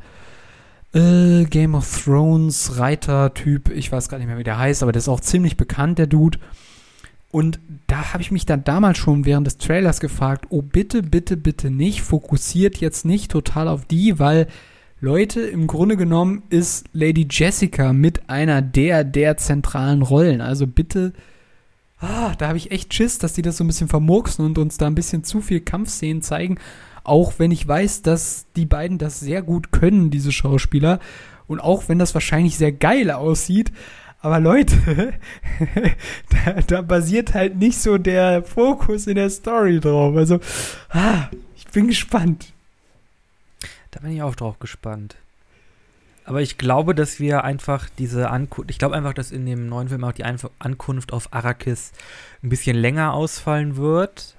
äh, Game of Thrones Reiter-Typ. Ich weiß gar nicht mehr, wie der heißt, aber der ist auch ziemlich bekannt, der Dude. Und da habe ich mich dann damals schon während des Trailers gefragt, oh bitte, bitte, bitte nicht, fokussiert jetzt nicht total auf die, weil Leute, im Grunde genommen ist Lady Jessica mit einer der, der zentralen Rollen. Also bitte, ah, da habe ich echt Schiss, dass die das so ein bisschen vermurksen und uns da ein bisschen zu viel Kampfszenen zeigen. Auch wenn ich weiß, dass die beiden das sehr gut können, diese Schauspieler. Und auch wenn das wahrscheinlich sehr geil aussieht. Aber Leute, da, da, basiert halt nicht so der Fokus in der Story drauf. Also, ah, ich bin gespannt. Da bin ich auch drauf gespannt. Aber ich glaube, dass wir einfach diese Ankunft, ich glaube einfach, dass in dem neuen Film auch die Ankunft auf Arrakis ein bisschen länger ausfallen wird.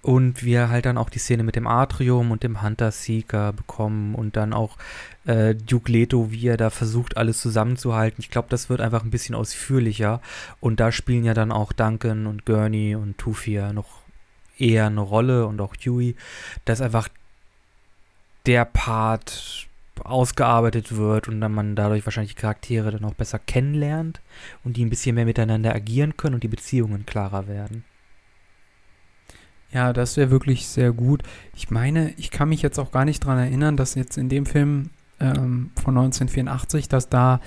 Und wir halt dann auch die Szene mit dem Atrium und dem Hunter Seeker bekommen und dann auch äh, Duke Leto, wie er da versucht, alles zusammenzuhalten. Ich glaube, das wird einfach ein bisschen ausführlicher. Und da spielen ja dann auch Duncan und Gurney und Tufia noch eher eine Rolle und auch Huey, dass einfach der Part ausgearbeitet wird und dann man dadurch wahrscheinlich die Charaktere dann auch besser kennenlernt und die ein bisschen mehr miteinander agieren können und die Beziehungen klarer werden. Ja, das wäre wirklich sehr gut. Ich meine, ich kann mich jetzt auch gar nicht daran erinnern, dass jetzt in dem Film ähm, von 1984, dass da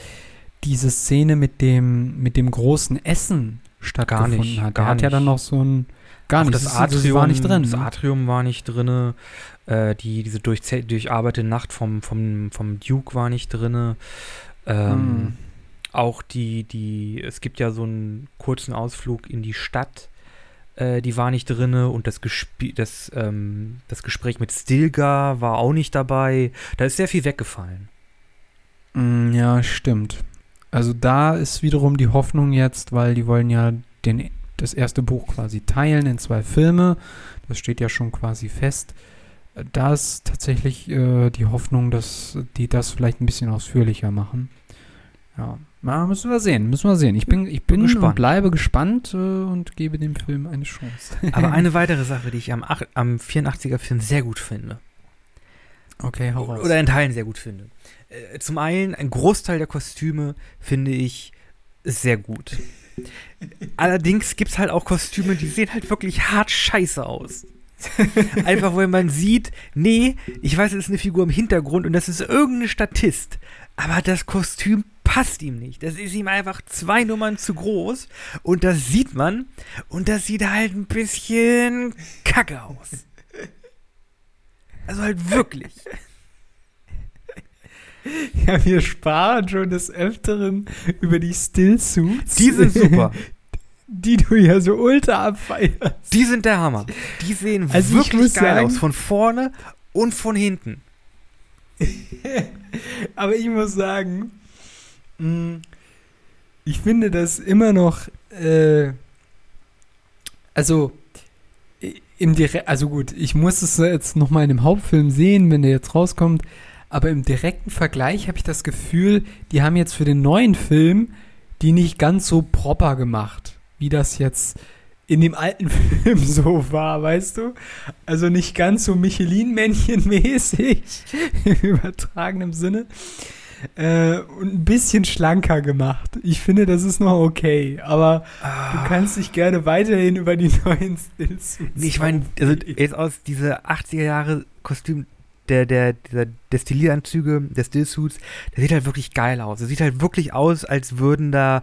diese Szene mit dem, mit dem großen Essen stattgefunden gar nicht, hat. Gar hat nicht. ja dann noch so ein. Gar nicht, das, das Atrium das war nicht drin. Das? Atrium war nicht drin. Äh, die, diese durch, durcharbeitete Nacht vom, vom, vom Duke war nicht drin. Ähm, mm. Auch die, die, es gibt ja so einen kurzen Ausflug in die Stadt äh, die war nicht drin und das, Gesp das, ähm, das Gespräch mit Stilgar war auch nicht dabei. Da ist sehr viel weggefallen. Mm, ja, stimmt. Also da ist wiederum die Hoffnung jetzt, weil die wollen ja den, das erste Buch quasi teilen in zwei Filme. Das steht ja schon quasi fest. Da ist tatsächlich äh, die Hoffnung, dass die das vielleicht ein bisschen ausführlicher machen. Ja, na, müssen wir sehen, müssen wir sehen. Ich bin, ich bin, bin und bleibe gespannt äh, und gebe dem Film eine Chance. Aber eine weitere Sache, die ich am, am 84er-Film sehr gut finde. Okay, hau raus. Oder in Teilen sehr gut finde. Äh, zum einen, ein Großteil der Kostüme finde ich sehr gut. Allerdings gibt es halt auch Kostüme, die sehen halt wirklich hart scheiße aus. Einfach, weil man sieht, nee, ich weiß, es ist eine Figur im Hintergrund und das ist irgendein Statist. Aber das Kostüm passt ihm nicht. Das ist ihm einfach zwei Nummern zu groß und das sieht man und das sieht halt ein bisschen kacke aus. Also halt wirklich. Ja, wir sparen schon des Öfteren über die Stillsuits. Die sind super. Die du ja so ultra abfeierst. Die sind der Hammer. Die sehen also wirklich geil sagen, aus. Von vorne und von hinten. Aber ich muss sagen, hm, ich finde das immer noch, äh, also im Direkt, also gut, ich muss es jetzt nochmal in dem Hauptfilm sehen, wenn der jetzt rauskommt, aber im direkten Vergleich habe ich das Gefühl, die haben jetzt für den neuen Film die nicht ganz so proper gemacht, wie das jetzt in dem alten Film so war, weißt du? Also nicht ganz so Michelin-Männchen-mäßig im übertragenen Sinne. Äh, und ein bisschen schlanker gemacht. Ich finde, das ist noch okay. Aber ah. du kannst dich gerne weiterhin über die neuen Stills. Nee, ich meine, also jetzt aus diese 80er Jahre Kostüm der, der, dieser Destillieranzüge, der Stillsuits, der sieht halt wirklich geil aus. Der sieht halt wirklich aus, als würden da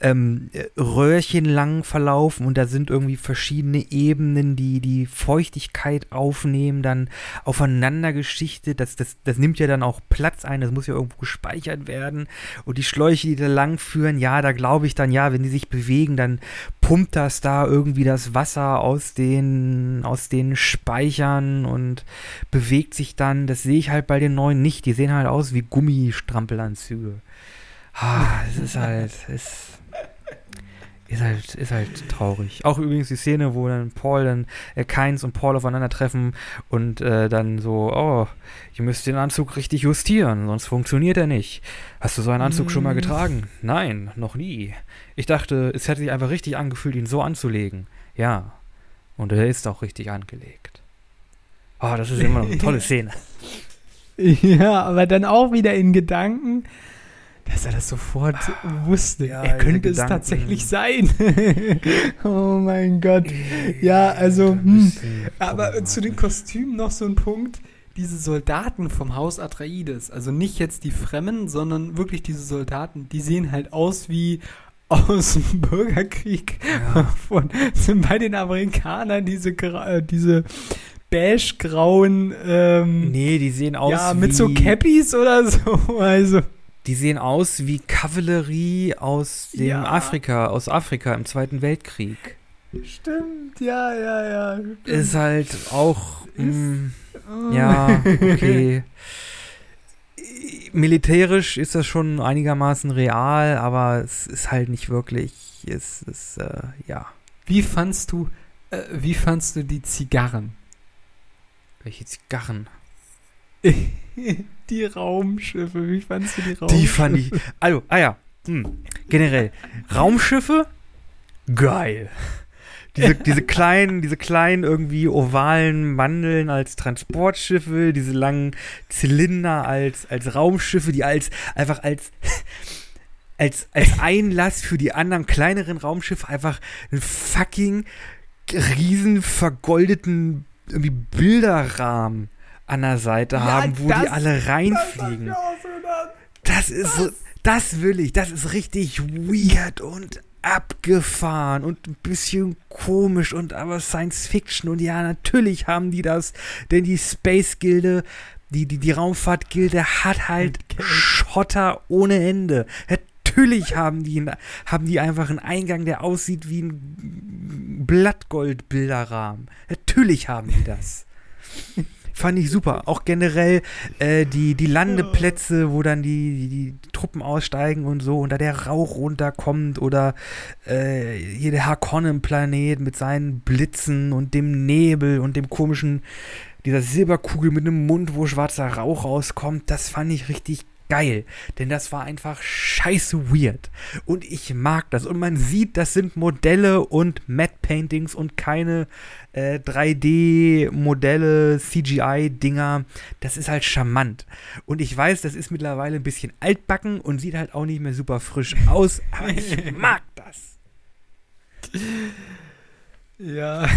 ähm, Röhrchen lang verlaufen und da sind irgendwie verschiedene Ebenen, die die Feuchtigkeit aufnehmen, dann aufeinander geschichtet. Das, das, das nimmt ja dann auch Platz ein, das muss ja irgendwo gespeichert werden. Und die Schläuche, die da lang führen, ja, da glaube ich dann, ja, wenn die sich bewegen, dann pumpt das da irgendwie das Wasser aus den, aus den Speichern und bewegt sich dann. Das sehe ich halt bei den neuen nicht. Die sehen halt aus wie Gummistrampelanzüge. Ah, es ist halt, es ist halt, ist halt traurig. Auch übrigens die Szene, wo dann Paul dann, äh, Keins und Paul aufeinandertreffen und äh, dann so, oh, ihr müsst den Anzug richtig justieren, sonst funktioniert er nicht. Hast du so einen Anzug mm. schon mal mhm. getragen? Nein, noch nie. Ich dachte, es hätte sich einfach richtig angefühlt, ihn so anzulegen. Ja. Und er ist auch richtig angelegt. Oh, das ist immer noch eine tolle Szene. Ja, aber dann auch wieder in Gedanken, dass er das sofort wusste. Ja, er könnte es Gedanken. tatsächlich sein. oh mein Gott. Ja, also, hm. Aber zu den. Kostümen noch so ein Punkt. Diese Soldaten vom Haus Atreides, also nicht jetzt die Fremden, sondern wirklich diese Soldaten, die sehen halt aus wie aus dem Bürgerkrieg Ja. von sind bei den Amerikanern diese äh, diese beige-grauen ähm, Nee, die sehen aus ja mit wie, so Cappies oder so also Die sehen aus wie Kavallerie aus dem Ja. Afrika, aus Afrika im Zweiten Weltkrieg. stimmt ja ja ja Ist halt auch, Ist- mh, Oh. ja, okay. Militärisch ist das schon einigermaßen real, aber es ist halt nicht wirklich, es ist, äh, ja. wie fandst du äh, wie fandst du die Zigarren Welche Zigarren? die Raumschiffe, wie fandst du die Raumschiffe? Die fand ich, also, ah ja, hm, generell, Raumschiffe, geil. Diese, diese kleinen, diese kleinen irgendwie ovalen Mandeln als Transportschiffe, diese langen Zylinder als, als Raumschiffe, die als einfach als, als, als Einlass für die anderen kleineren Raumschiffe einfach einen fucking riesen vergoldeten irgendwie Bilderrahmen an der Seite Ja, haben, wo das- die alle reinfliegen. Das ist so, das will ich. Das ist richtig weird und abgefahren und ein bisschen komisch und aber Science Fiction und ja, natürlich haben die das, denn die Space Gilde, die, die, die Raumfahrtgilde hat halt Okay. Schotter ohne Ende. Natürlich haben die, haben die einfach einen Eingang, der aussieht wie ein Blattgoldbilderrahmen. Natürlich haben die das. Fand ich super. Auch generell äh, die, die Landeplätze, wo dann die, die, Truppen aussteigen und so und da der Rauch runterkommt oder äh, hier der Harkonnen-Planet mit seinen Blitzen und dem Nebel und dem komischen, dieser Silberkugel mit einem Mund, wo schwarzer Rauch rauskommt, das fand ich richtig geil. Denn das war einfach scheiße weird. Und ich mag das. Und man sieht, das sind Modelle und Matte Paintings und keine äh, 3D-Modelle, CGI-Dinger. Das ist halt charmant. Und ich weiß, das ist mittlerweile ein bisschen altbacken und sieht halt auch nicht mehr super frisch aus, aber ich mag das. Ja.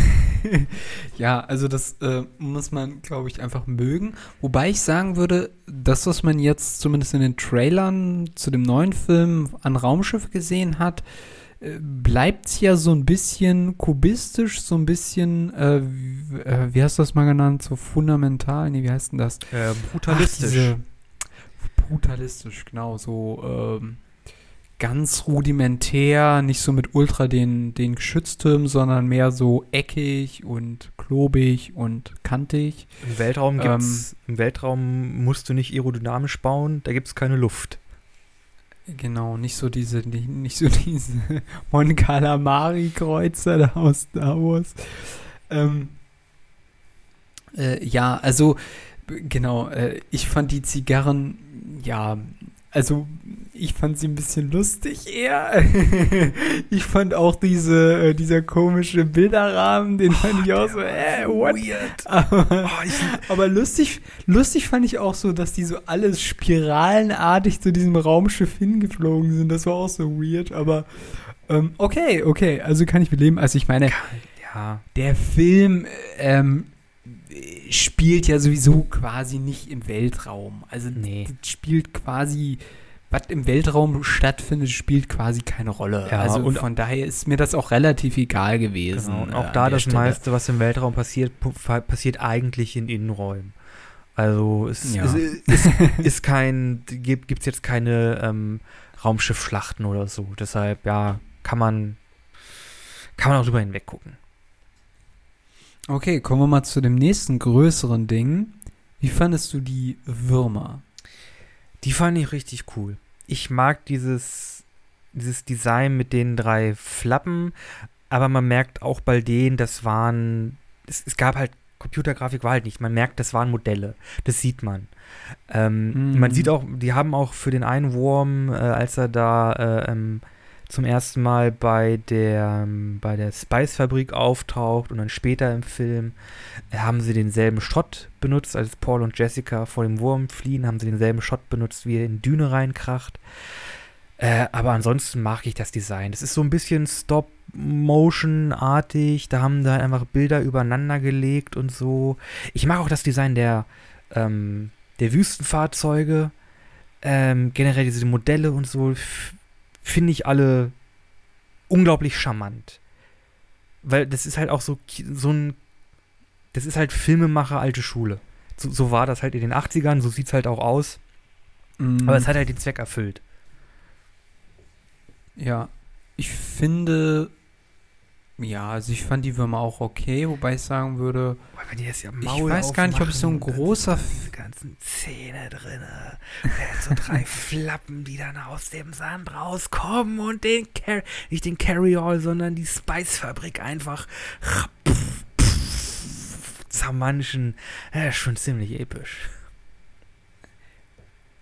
ja, also das äh, muss man, glaube ich, einfach mögen. Wobei ich sagen würde, das, was man jetzt zumindest in den Trailern zu dem neuen Film an Raumschiff gesehen hat, äh, bleibt ja so ein bisschen kubistisch, so ein bisschen, äh, wie, äh, wie hast du das mal genannt, so fundamental, nee, wie heißt denn das? Äh, Ach, diese, brutalistisch, genau, so ähm, ganz rudimentär, nicht so mit ultra den, den Geschütztürmen, sondern mehr so eckig und klobig und kantig. Im Weltraum gibt's, im Weltraum musst du nicht aerodynamisch bauen, da gibt es keine Luft. Genau, nicht so diese, nicht, nicht so diese Mon Calamari-Kreuzer da aus Star Wars. Ähm, äh, ja, also genau, äh, ich fand die Zigarren, ja, also ich fand sie ein bisschen lustig eher. ich fand auch diese, äh, dieser komische Bilderrahmen, den fand ich auch so, äh, what? Weird. Aber, Oh, ich, aber lustig, lustig fand ich auch so, dass die so alles spiralenartig zu diesem Raumschiff hingeflogen sind. Das war auch so weird, aber ähm, okay, okay, also kann ich mit leben. Also ich meine, ja, der Film ähm, spielt ja sowieso quasi nicht im Weltraum. Also Nee. spielt quasi, was im Weltraum stattfindet, spielt quasi keine Rolle. Ja, also und- von daher ist mir das auch relativ egal gewesen. genau. Und äh, auch an da das Stelle. meiste, was im Weltraum passiert, passiert eigentlich in Innenräumen. Also es, Ja. es ist, ist kein, gibt es jetzt keine ähm, Raumschiffschlachten oder so. Deshalb, ja, kann man, kann man auch drüber hinweg gucken. Okay, kommen wir mal zu dem nächsten größeren Ding. Wie fandest du die Würmer? Die fand ich richtig cool. Ich mag dieses, dieses Design mit den drei Flappen, aber man merkt auch bei denen, das waren, es, es gab halt, Computergrafik war halt nicht, man merkt, das waren Modelle. Das sieht man. Ähm, Mhm. Man sieht auch, die haben auch für den einen Wurm, äh, als er da äh, ähm, zum ersten Mal bei der, ähm, bei der Spice-Fabrik auftaucht und dann später im Film äh, haben sie denselben Shot benutzt, als Paul und Jessica vor dem Wurm fliehen, haben sie denselben Shot benutzt, wie er in Düne reinkracht. Äh, aber ansonsten mag ich das Design. Das ist so ein bisschen Stop-Motion-artig. Da haben da einfach Bilder übereinander gelegt und so. Ich mag auch das Design der, ähm, der Wüstenfahrzeuge. Ähm, generell diese Modelle und so finde ich alle unglaublich charmant. Weil das ist halt auch so, so ein. Das ist halt Filmemacher alte Schule. So, so war das halt in den 80ern, so sieht es halt auch aus. Mm. Aber es hat halt den Zweck erfüllt. Ja, ich finde, ja, also ich fand die Würmer auch okay, wobei ich sagen würde, Weil die das ja ich weiß gar nicht, ob ich so ein aufmachen, großer, dann sind diese ganzen Zähne drin. so drei Flappen, die dann aus dem Sand rauskommen und den Car nicht den Carryall, sondern die Spice-Fabrik einfach zermanschen. Ja, schon ziemlich episch.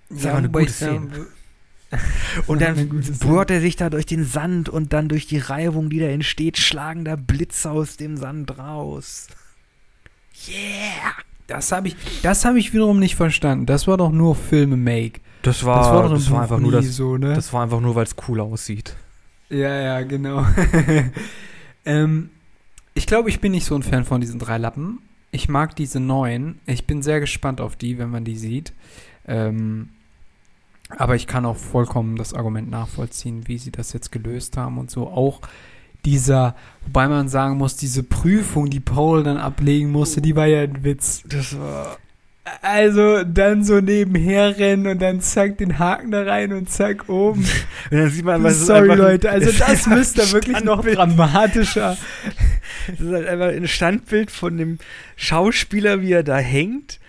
ist aber eine wobei gute ich sagen wür- Und dann bohrt er sich da durch den Sand und dann durch die Reibung, die da entsteht, schlagen da Blitze aus dem Sand raus. Yeah! Das habe ich, das habe ich wiederum nicht verstanden. Das war doch nur Filme-Make. Das war, Das war doch das war einfach nur das, so, ne? das war einfach nur, weil es cool aussieht. Ja, ja, genau. ähm, ich glaube, ich bin nicht so ein Fan von diesen drei Lappen. Ich mag diese neuen. Ich bin sehr gespannt auf die, wenn man die sieht. Ähm, aber ich kann auch vollkommen das Argument nachvollziehen, wie sie das jetzt gelöst haben und so. Auch dieser, wobei man sagen muss, diese Prüfung, die Paul dann ablegen musste, die war ja ein Witz. Das war. Also dann so nebenher rennen und dann zack den Haken da rein und zack oben. Und dann sieht man, was Sorry Leute, also das müsste ein wirklich noch dramatischer. Das ist halt einfach ein Standbild von dem Schauspieler, wie er da hängt.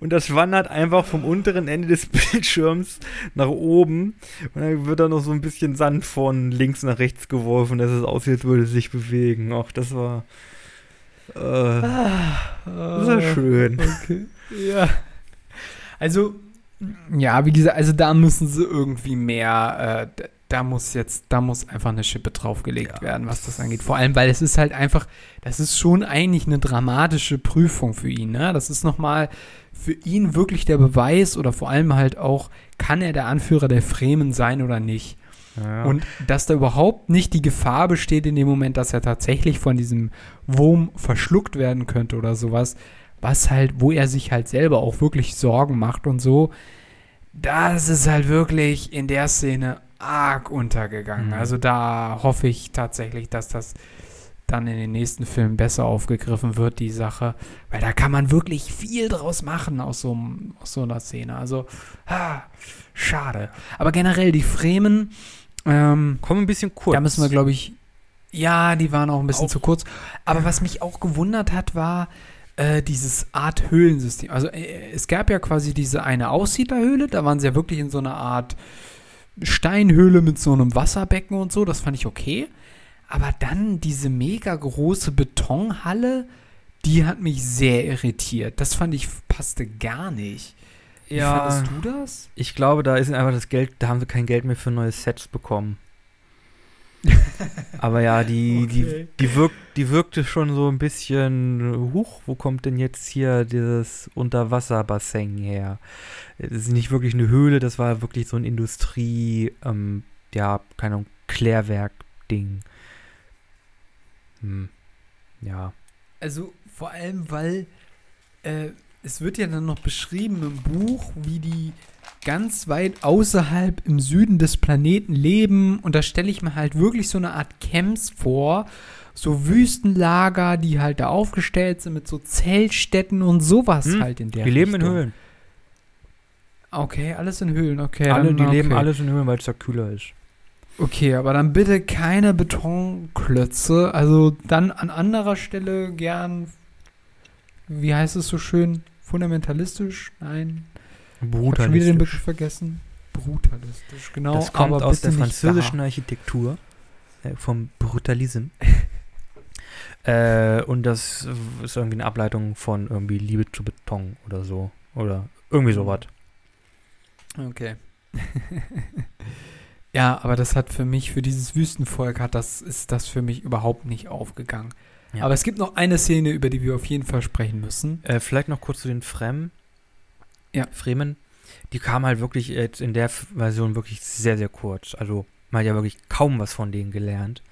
Und das wandert einfach vom unteren Ende des Bildschirms nach oben. Und dann wird da noch so ein bisschen Sand von links nach rechts geworfen, dass es aussieht, als würde es sich bewegen. Ach, das war. Äh, das war schön. Okay. Ja. Also, ja, wie gesagt, also da müssen sie irgendwie mehr, äh, da muss jetzt, da muss einfach eine Schippe draufgelegt Ja. werden, was das angeht. Vor allem, weil es ist halt einfach, das ist schon eigentlich eine dramatische Prüfung für ihn, ne? Das ist nochmal für ihn wirklich der Beweis oder vor allem halt auch, kann er der Anführer der Fremen sein oder nicht? Ja. Und dass da überhaupt nicht die Gefahr besteht in dem Moment, dass er tatsächlich von diesem Wurm verschluckt werden könnte oder sowas, was halt, wo er sich halt selber auch wirklich Sorgen macht und so, das ist halt wirklich in der Szene arg untergegangen. Mhm. Also da hoffe ich tatsächlich, dass das dann in den nächsten Filmen besser aufgegriffen wird, die Sache, weil da kann man wirklich viel draus machen aus so, aus so einer Szene. Also, ah, schade. Aber generell, die Fremen, ähm, Komm ein bisschen kurz. da müssen wir, glaube ich, ja, die waren auch ein bisschen Auch- zu kurz. Aber was mich auch gewundert hat, war äh, dieses Art Höhlensystem. Also äh, es gab ja quasi diese eine Aussiedlerhöhle, da waren sie ja wirklich in so einer Art Steinhöhle mit so einem Wasserbecken und so, das fand ich okay. Aber dann diese mega große Betonhalle, die hat mich sehr irritiert. Das fand ich passte gar nicht. Wie ja, fandest du das? ich glaube, da ist einfach das Geld, da haben sie kein Geld mehr für neue Sets bekommen. Aber ja, die, Okay. die, die, wirkt, die wirkte schon so ein bisschen, huch, wo kommt denn jetzt hier dieses Unterwasserbassin her? Das ist nicht wirklich eine Höhle, das war wirklich so ein Industrie, ähm, ja, keine Ahnung, Klärwerk-Ding. Hm. Ja. Also vor allem, weil äh, es wird ja dann noch beschrieben im Buch, wie die ganz weit außerhalb im Süden des Planeten leben. Und da stelle ich mir halt wirklich so eine Art Camps vor. So Wüstenlager, die halt da aufgestellt sind mit so Zeltstätten und sowas Hm, halt in der die leben in Richtung. Höhlen. Okay, alles in Höhlen, okay. Alle, dann, die okay. leben alles in Höhlen, weil es da kühler ist. Okay, aber dann bitte keine Betonklötze. Also dann an anderer Stelle gern, wie heißt es so schön, fundamentalistisch? Nein, ich habe schon wieder den Begriff vergessen. Brutalistisch, genau. Das kommt aber aus der französischen da. Architektur, äh, vom Brutalism. äh, und das ist irgendwie eine Ableitung von irgendwie Liebe zu Beton oder so. Oder irgendwie sowas. Okay. Ja, aber das hat für mich, für dieses Wüstenvolk hat das, ist das für mich überhaupt nicht aufgegangen. Ja. Aber es gibt noch eine Szene, über die wir auf jeden Fall sprechen müssen. Äh, vielleicht noch kurz zu den Fremen. Ja. Fremen. Die kamen halt wirklich jetzt in der Version wirklich sehr, sehr kurz. Also man hat ja wirklich kaum was von denen gelernt.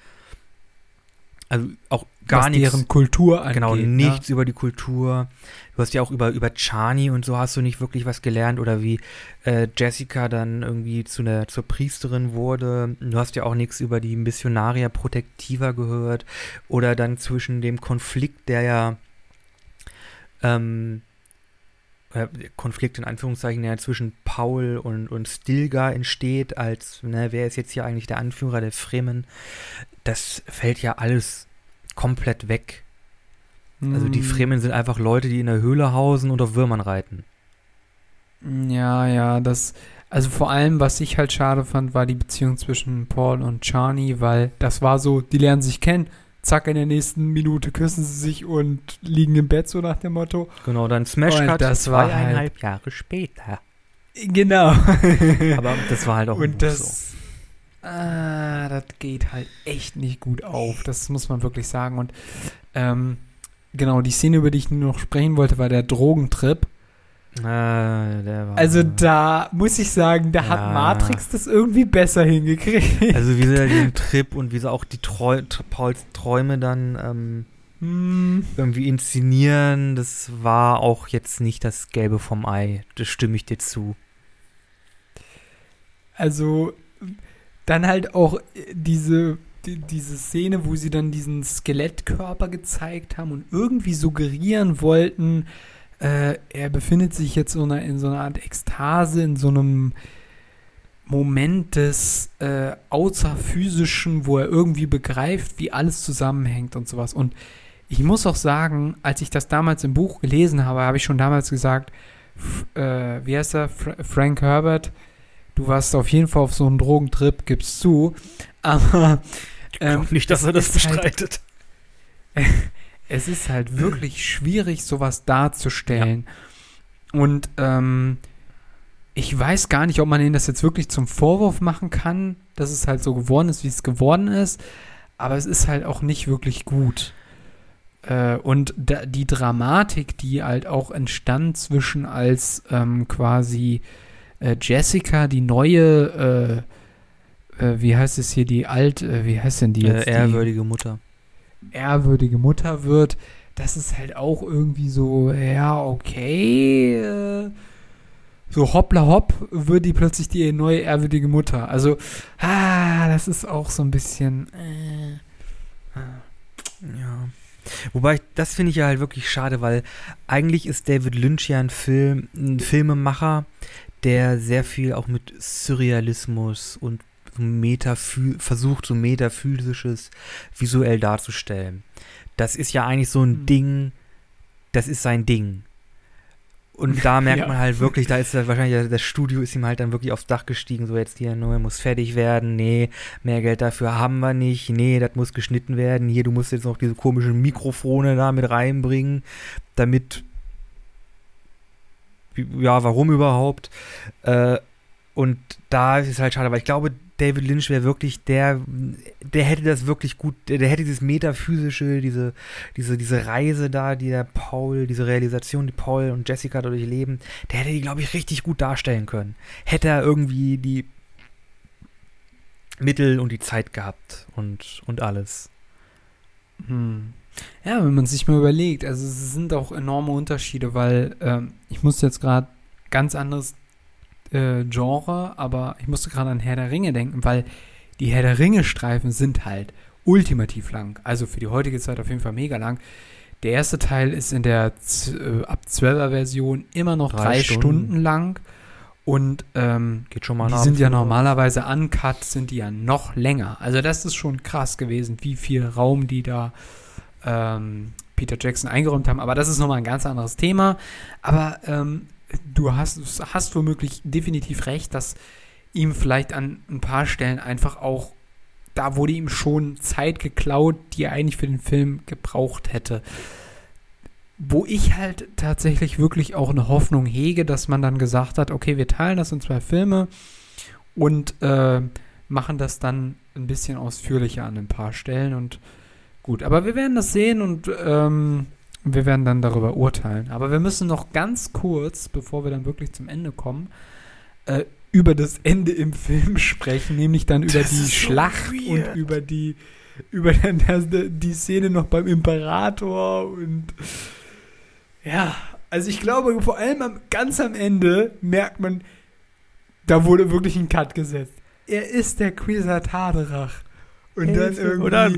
Also auch gar was nichts. deren Kultur angeht. Genau, nichts über die Kultur. Du hast ja auch über, über Chani und so hast du nicht wirklich was gelernt oder wie äh, Jessica dann irgendwie zu einer, zur Priesterin wurde. Du hast ja auch nichts über die Missionaria Protectiva gehört oder dann zwischen dem Konflikt, der ja ähm, äh, Konflikt in Anführungszeichen, der zwischen Paul und, und Stilgar entsteht, als, ne, wer ist jetzt hier eigentlich der Anführer der Fremen? Das fällt ja alles komplett weg. Also die Mm, Fremen sind einfach Leute, die in der Höhle hausen und auf Würmern reiten. Ja, ja, das. Also vor allem, was ich halt schade fand, war die Beziehung zwischen Paul und Chani, weil das war so, die lernen sich kennen, zack, in der nächsten Minute küssen sie sich und liegen im Bett, so nach dem Motto. Genau, dann Smash Cut das zweieinhalb Jahre später. Genau. Aber das war halt auch und das. Ah, das geht halt echt nicht gut auf. Das muss man wirklich sagen. Und ähm, genau, die Szene, über die ich nur noch sprechen wollte, war der Drogentrip. War, Also da muss ich sagen, da hat Ja. Matrix das irgendwie besser hingekriegt. also wie sie da den Trip und wie sie auch die Treu Tr- Pauls Träume dann ähm, Hm, irgendwie inszenieren, das war auch jetzt nicht das Gelbe vom Ei. Das stimme ich dir zu. also dann halt auch äh, diese, die, diese Szene, wo sie dann diesen Skelettkörper gezeigt haben und irgendwie suggerieren wollten, äh, er befindet sich jetzt so in so einer Art Ekstase, in so einem Moment des äh, Außerphysischen, wo er irgendwie begreift, wie alles zusammenhängt und sowas. Und ich muss auch sagen, als ich das damals im Buch gelesen habe, habe ich schon damals gesagt, äh, wie heißt er? Fra Frank Herbert, du warst auf jeden Fall auf so einen Drogentrip, gibst zu. Aber Ich Ähm, glaube nicht, dass er das halt- bestreitet. es ist halt wirklich schwierig, sowas darzustellen. Und ähm, ich weiß gar nicht, ob man ihnen das jetzt wirklich zum Vorwurf machen kann, dass es halt so geworden ist, wie es geworden ist. Aber es ist halt auch nicht wirklich gut. Äh, und da, die Dramatik, die halt auch entstand zwischen als ähm, quasi äh, Jessica, die neue, äh, äh, wie heißt es hier, die alte, äh, wie heißt denn die jetzt? Äh, die, ehrwürdige Mutter. Ehrwürdige Mutter wird, das ist halt auch irgendwie so, ja, okay, äh, so hoppla hopp wird die plötzlich die neue ehrwürdige Mutter. Also, ah, das ist auch so ein bisschen, äh, ah. Ja. Wobei, das finde ich ja halt wirklich schade, weil eigentlich ist David Lynch ja ein Film, ein Filmemacher, der sehr viel auch mit Surrealismus und so Metaphü versucht, so metaphysisches visuell darzustellen. Das ist ja eigentlich so ein Hm. Ding, das ist sein Ding. Und da merkt Ja. man halt wirklich, da ist wahrscheinlich, das Studio ist ihm halt dann wirklich aufs Dach gestiegen, so jetzt hier, nur muss fertig werden, nee, mehr Geld dafür haben wir nicht, nee, das muss geschnitten werden, hier, du musst jetzt noch diese komischen Mikrofone da mit reinbringen, damit, ja, warum überhaupt? Äh, und da ist es halt schade, weil ich glaube, David Lynch wäre wirklich der, der hätte das wirklich gut, der, der hätte dieses metaphysische, diese, diese, diese Reise da, die der Paul, diese Realisation, die Paul und Jessica dadurch leben, der hätte die, glaube ich, richtig gut darstellen können. Hätte er irgendwie die Mittel und die Zeit gehabt und, und alles. Hm. Ja, wenn man sich mal überlegt, also es sind auch enorme Unterschiede, weil ähm, ich musste jetzt gerade ganz anderes äh, Genre, aber ich musste gerade an Herr der Ringe denken, weil die Herr der Ringe-Streifen sind halt ultimativ lang. Also für die heutige Zeit auf jeden Fall mega lang. Der erste Teil ist in der äh, ab 12er Version immer noch Drei drei, Stunden. Stunden. lang. Und ähm, Geht schon mal die sind ja normalerweise uncut, sind die ja noch länger. Also das ist schon krass gewesen, wie viel Raum die da ähm, Peter Jackson eingeräumt haben. Aber das ist nochmal ein ganz anderes Thema. Aber ähm, du hast, hast womöglich definitiv recht, dass ihm vielleicht an ein paar Stellen einfach auch, da wurde ihm schon Zeit geklaut, die er eigentlich für den Film gebraucht hätte. Wo ich halt tatsächlich wirklich auch eine Hoffnung hege, dass man dann gesagt hat, okay, wir teilen das in zwei Filme und äh, machen das dann ein bisschen ausführlicher an ein paar Stellen und gut. Aber wir werden das sehen und ähm, wir werden dann darüber urteilen. Aber wir müssen noch ganz kurz, bevor wir dann wirklich zum Ende kommen, äh, über das Ende im Film sprechen, nämlich dann über Das die so Schlacht weird. und über die über dann die Szene noch beim Imperator und ja, also ich glaube, vor allem am, ganz am Ende merkt man, da wurde wirklich ein Cut gesetzt. Er ist der Quisat Haderach. Und dann Hilfe. irgendwie. Oder.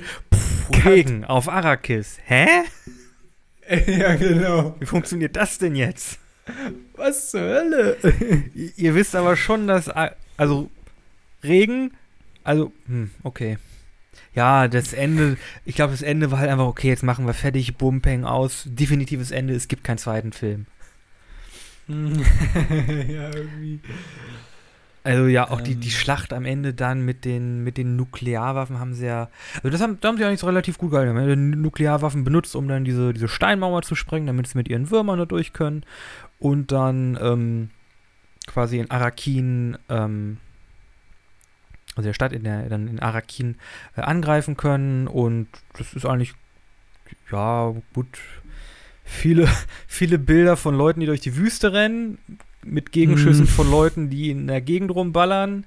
Regen auf Arrakis. Hä? ja, genau. Wie funktioniert das denn jetzt? Was zur Hölle? Ihr, wisst aber schon, dass. Also, Regen. Also, hm, okay. Ja, das Ende. Ich glaube, das Ende war halt einfach, okay, jetzt machen wir fertig, Bum, Peng aus. Definitives Ende, es gibt keinen zweiten Film. ja, irgendwie. Also ja, auch die, die Ähm. Schlacht am Ende dann mit den, mit den Nuklearwaffen haben sie ja. Also das haben, da haben sie eigentlich relativ gut gehalten. Haben Nuklearwaffen benutzt, um dann diese, diese Steinmauer zu sprengen, damit sie mit ihren Würmern da durch können. Und dann ähm, quasi in Arakin, ähm, also der Stadt in der, dann in Arakin äh, angreifen können. Und das ist eigentlich, ja, gut. Viele, viele Bilder von Leuten, die durch die Wüste rennen, mit Gegenschüssen Mhm. von Leuten, die in der Gegend rumballern.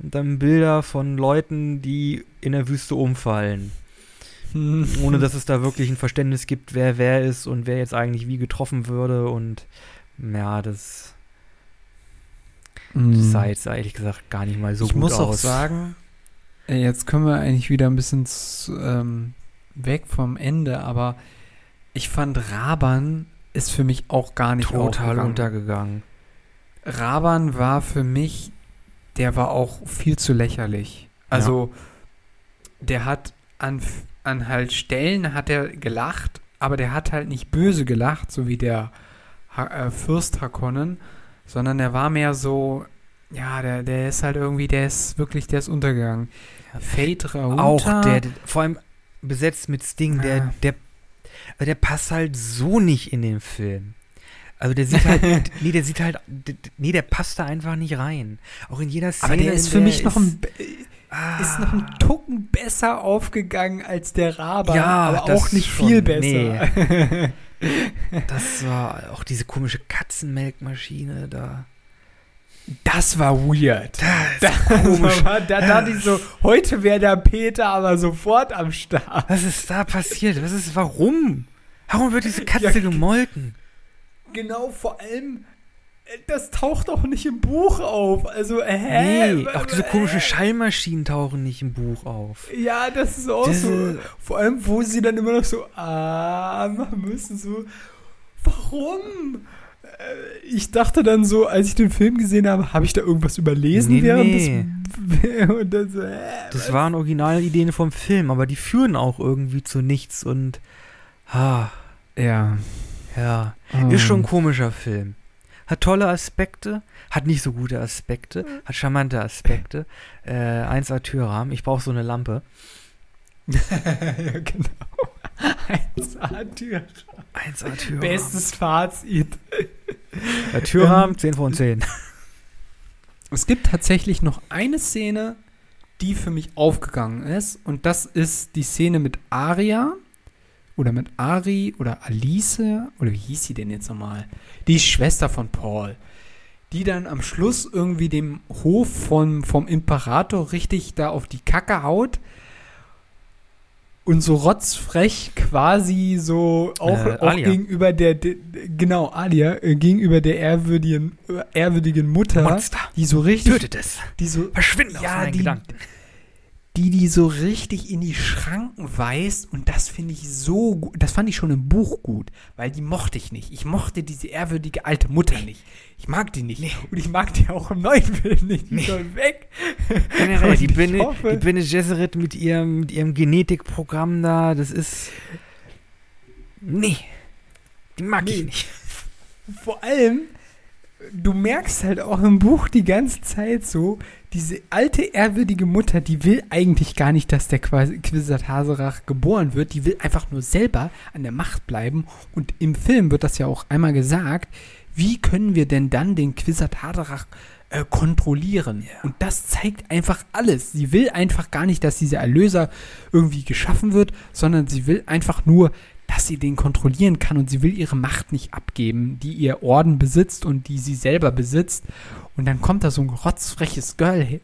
Und dann Bilder von Leuten, die in der Wüste umfallen. Ohne dass es da wirklich ein Verständnis gibt, wer wer ist und wer jetzt eigentlich wie getroffen würde. Und ja, das, das sah jetzt ehrlich gesagt gar nicht mal so Mhm. ich gut muss aus. auch sagen, äh, jetzt können wir eigentlich wieder ein bisschen ähm, weg vom Ende, aber ich fand Raban ist für mich auch gar nicht total untergegangen. Raban war für mich, der war auch viel zu lächerlich. Also, der hat an, an halt Stellen hat er gelacht, aber der hat halt nicht böse gelacht, so wie der ha äh, Fürst Hakonnen, sondern er war mehr so, ja, der, der ist halt irgendwie, der ist wirklich, der ist untergegangen. Ja. Fate. Auch der, der, vor allem besetzt mit Sting, der, Ah. der, der passt halt so nicht in den Film. Also der sieht halt, nee, der sieht halt, nee, der passt da einfach nicht rein. Auch in jeder Szene. aber der ist für der mich noch ein, ah, ist noch ein Tucken besser aufgegangen als der Raban, Ja, aber auch nicht schon, viel besser. Das war auch diese komische Katzenmelkmaschine da. Das war weird. Das ist Das komisch. war, da dachte ich so, heute wäre der Peter aber sofort am Start. Was ist da passiert? Was ist, warum? Warum wird diese Katze Ja, gemolken? Genau, vor allem, äh, das taucht doch nicht im Buch auf. Also, hä? Nee, auch diese Äh, komischen Schallmaschinen tauchen nicht im Buch auf. Ja, das ist auch Das so. ist- Vor allem, wo sie dann immer noch so ah machen müssen, so, warum? Äh, Ich dachte dann so, als ich den Film gesehen habe, habe ich da irgendwas überlesen Nee, während nee. des so, hä, Das waren Originalideen vom Film, aber die führen auch irgendwie zu nichts und. Ah, Ja. Ja. Ähm, Ist schon ein komischer Film. Hat tolle Aspekte, hat nicht so gute Aspekte, hat charmante Aspekte. Äh, 1A Türrahmen, ich brauche so eine Lampe. ja, genau. 1A Tür. 1A Türrahmen. Bestes Fazit. Äh, Türrahmen, 10 von 10. Es gibt tatsächlich noch eine Szene, die für mich aufgegangen ist. Und das ist die Szene mit Aria. Oder mit Ari oder Alice. Oder wie hieß sie denn jetzt nochmal? Die Schwester von Paul. Die dann am Schluss irgendwie dem Hof von, vom Imperator richtig da auf die Kacke haut. Und so rotzfrech quasi so auch, Äh, auch gegenüber der, der, genau, Alia, äh, gegenüber der ehrwürdigen, äh, ehrwürdigen Mutter, Monster, die so richtig, tötet es. die so, Verschwinde aus Ja, meinen die- Gedanken. Die die so richtig in die Schranken weist und das finde ich so gut, das fand ich schon im Buch gut, weil die mochte ich nicht. Ich mochte diese ehrwürdige alte Mutter nicht. Ich mag die nicht. Und ich mag die auch im neuen Film nicht. Die Nee. soll weg. Generell, die ich Bene, hoffe- die Bene Gesserit mit ihrem, mit ihrem Genetikprogramm da, das ist. Nee. Die mag Nee. ich nicht. Vor allem, du merkst halt auch im Buch die ganze Zeit so, diese alte ehrwürdige Mutter, die will eigentlich gar nicht, dass der Quisat Haserach geboren wird. Die will einfach nur selber an der Macht bleiben. Und im Film wird das ja auch einmal gesagt. Wie können wir denn dann den Quisat Haderach äh, kontrollieren. Und das zeigt einfach alles. Sie will einfach gar nicht, dass dieser Erlöser irgendwie geschaffen wird, sondern sie will einfach nur, dass sie den kontrollieren kann und sie will ihre Macht nicht abgeben, die ihr Orden besitzt und die sie selber besitzt. Und dann kommt da so ein rotzfreches Girl,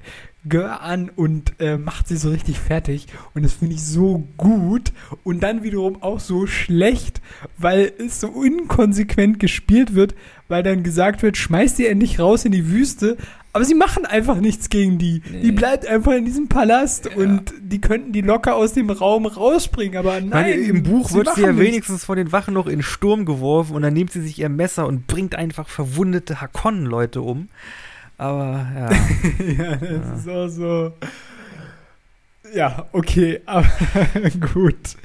Girl an und äh, macht sie so richtig fertig. Und das finde ich so gut und dann wiederum auch so schlecht, weil es so inkonsequent gespielt wird, weil dann gesagt wird, schmeißt die endlich raus in die Wüste. Aber sie machen einfach nichts gegen die. Nee. Die bleibt einfach in diesem Palast Ja. und die könnten die locker aus dem Raum rausbringen. Aber nein, meine, Im Buch wird sie ja nichts. wenigstens von den Wachen noch in Sturm geworfen und dann nimmt sie sich ihr Messer und bringt einfach verwundete Hakonnen-Leute um. Aber ja. ja, das ist auch so. Ja, okay, aber gut.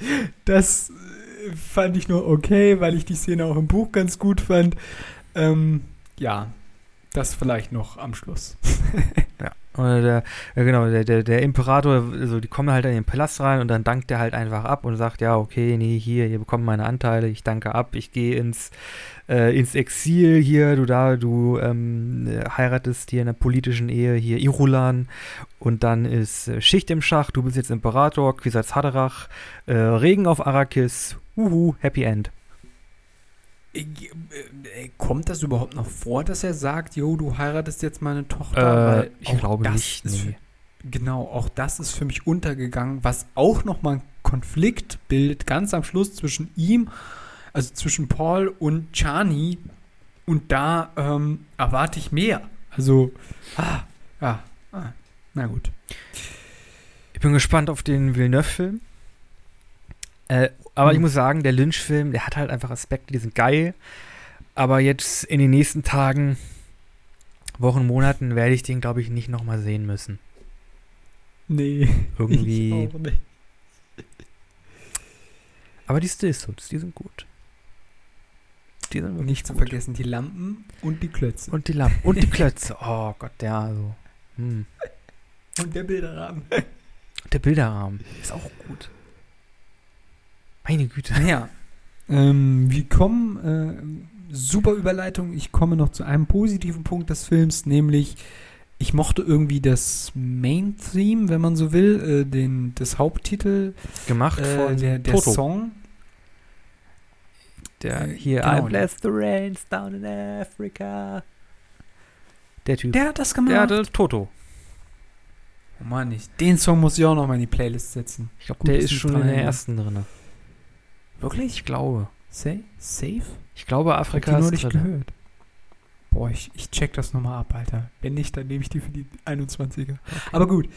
Das äh, fand ich nur okay, weil ich die Szene auch im Buch ganz gut fand. Ähm, ja, das vielleicht noch am Schluss. Ja, und der, genau, der, der, der Imperator, also die kommen halt in den Palast rein und dann dankt er halt einfach ab und sagt, ja, okay, nee, hier, ihr bekommt meine Anteile, ich danke ab, ich gehe ins, äh, ins Exil hier, du da, du ähm, äh, heiratest hier in der politischen Ehe hier Irulan und dann ist äh, Schicht im Schach, du bist jetzt Imperator, Kwisatz Haderach, äh, Regen auf Arrakis, uhu, Happy End. Äh, Kommt das überhaupt noch vor, dass er sagt, jo, du heiratest jetzt meine Tochter? Äh, ich glaube nicht, nee. für, genau, auch das ist für mich untergegangen, was auch nochmal einen Konflikt bildet, ganz am Schluss zwischen ihm, also zwischen Paul und Chani. Und da ähm, erwarte ich mehr. Also, ah, ja, ah, na gut. Ich bin gespannt auf den Villeneuve-Film. Äh, aber ich Mhm. muss sagen, der Lynch-Film, der hat halt einfach Aspekte, die sind geil. Aber jetzt in den nächsten Tagen, Wochen, Monaten werde ich den, glaube ich, nicht nochmal sehen müssen. Nee. Irgendwie. Ich auch nicht. Aber die Stillsuits, die sind gut. Die sind wirklich Nicht zu gut. vergessen, die Lampen und die Klötze. Und die Lampen. Und die Klötze. Oh Gott, ja, also. Hm. Und der Bilderrahmen. Der Bilderrahmen ist auch gut. Meine Güte. Naja, ähm, wir kommen, äh, super Überleitung, ich komme noch zu einem positiven Punkt des Films, nämlich ich mochte irgendwie das Main-Theme, wenn man so will, äh, den, das Haupttitel, Gemacht äh, von der, der Toto. Song. Der Äh, hier, genau. I bless the rains down in Africa. Der Typ. Der hat das Der gemacht. hatte Toto. oh Mann, ich, den Song muss ich auch noch mal in die Playlist setzen. Ich glaube, der ist schon dran in der ersten drin. Wirklich? Ich glaube. Sa safe? Ich glaube, Ich Afrika die nur ist nicht drin. gehört. Boah, ich, ich check das nochmal ab, Alter. Wenn nicht, dann nehme ich die für die 21er. Aber gut.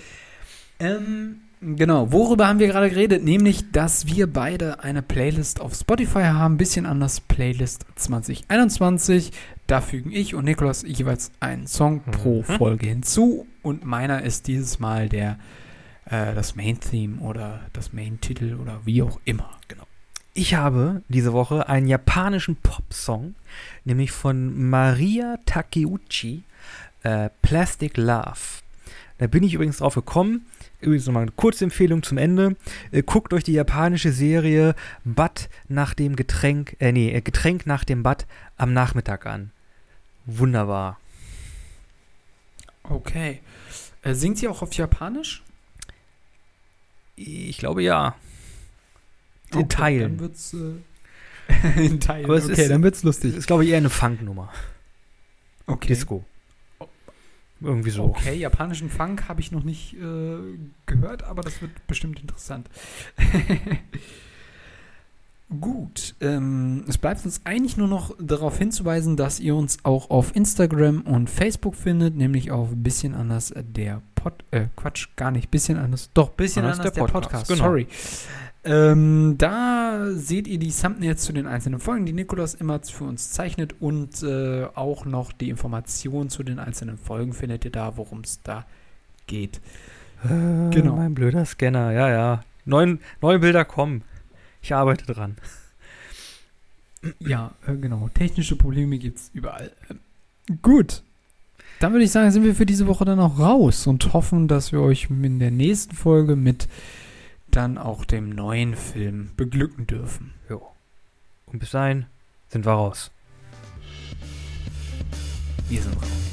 Ähm, genau, worüber haben wir gerade geredet? Nämlich, dass wir beide eine Playlist auf Spotify haben. Bisschen anders, Playlist 2021. Da fügen ich und Nikolas jeweils einen Song pro Mhm. Folge hinzu. Und meiner ist dieses Mal der äh, das Main-Theme oder das Main-Titel oder wie auch immer. Genau. Ich habe diese Woche einen japanischen Popsong, nämlich von Maria Takeuchi, äh, Plastic Love. Da bin ich übrigens drauf gekommen. Übrigens nochmal eine kurze Empfehlung zum Ende. Äh, guckt euch die japanische Serie Bad nach dem Getränk, äh, nee, äh, Getränk nach dem Bad am Nachmittag an. Wunderbar. Okay. Äh, singt sie auch auf Japanisch? Ich glaube ja. In Okay, Teilen. Dann wird's, äh, in Teilen. Aber es okay, ist- dann wird's lustig. ist, glaube ich, eher eine Funknummer. Okay. Disco. Irgendwie so. Okay, japanischen Funk habe ich noch nicht äh, gehört, aber das wird bestimmt interessant. Gut, ähm, es bleibt uns eigentlich nur noch darauf hinzuweisen, dass ihr uns auch auf Instagram und Facebook findet, nämlich auf bisschen anders der Pod, äh, Quatsch, gar nicht, bisschen anders, doch, bisschen Anders anders, der der, Podcast, Podcast, genau. sorry. Ähm, da seht ihr die Thumbnails zu den einzelnen Folgen, die Nikolas immer für uns zeichnet und äh, auch noch die Informationen zu den einzelnen Folgen findet ihr da, worum es da geht. Äh, Genau. Mein blöder Scanner, ja, ja. Neun, neue Bilder kommen. Ich arbeite dran. Ja, äh, genau. Technische Probleme gibt es überall. Ähm, gut. Dann würde ich sagen, sind wir für diese Woche dann auch raus und hoffen, dass wir euch in der nächsten Folge mit dann auch dem neuen Film beglücken dürfen. Jo. Und bis dahin sind wir raus. Wir sind raus.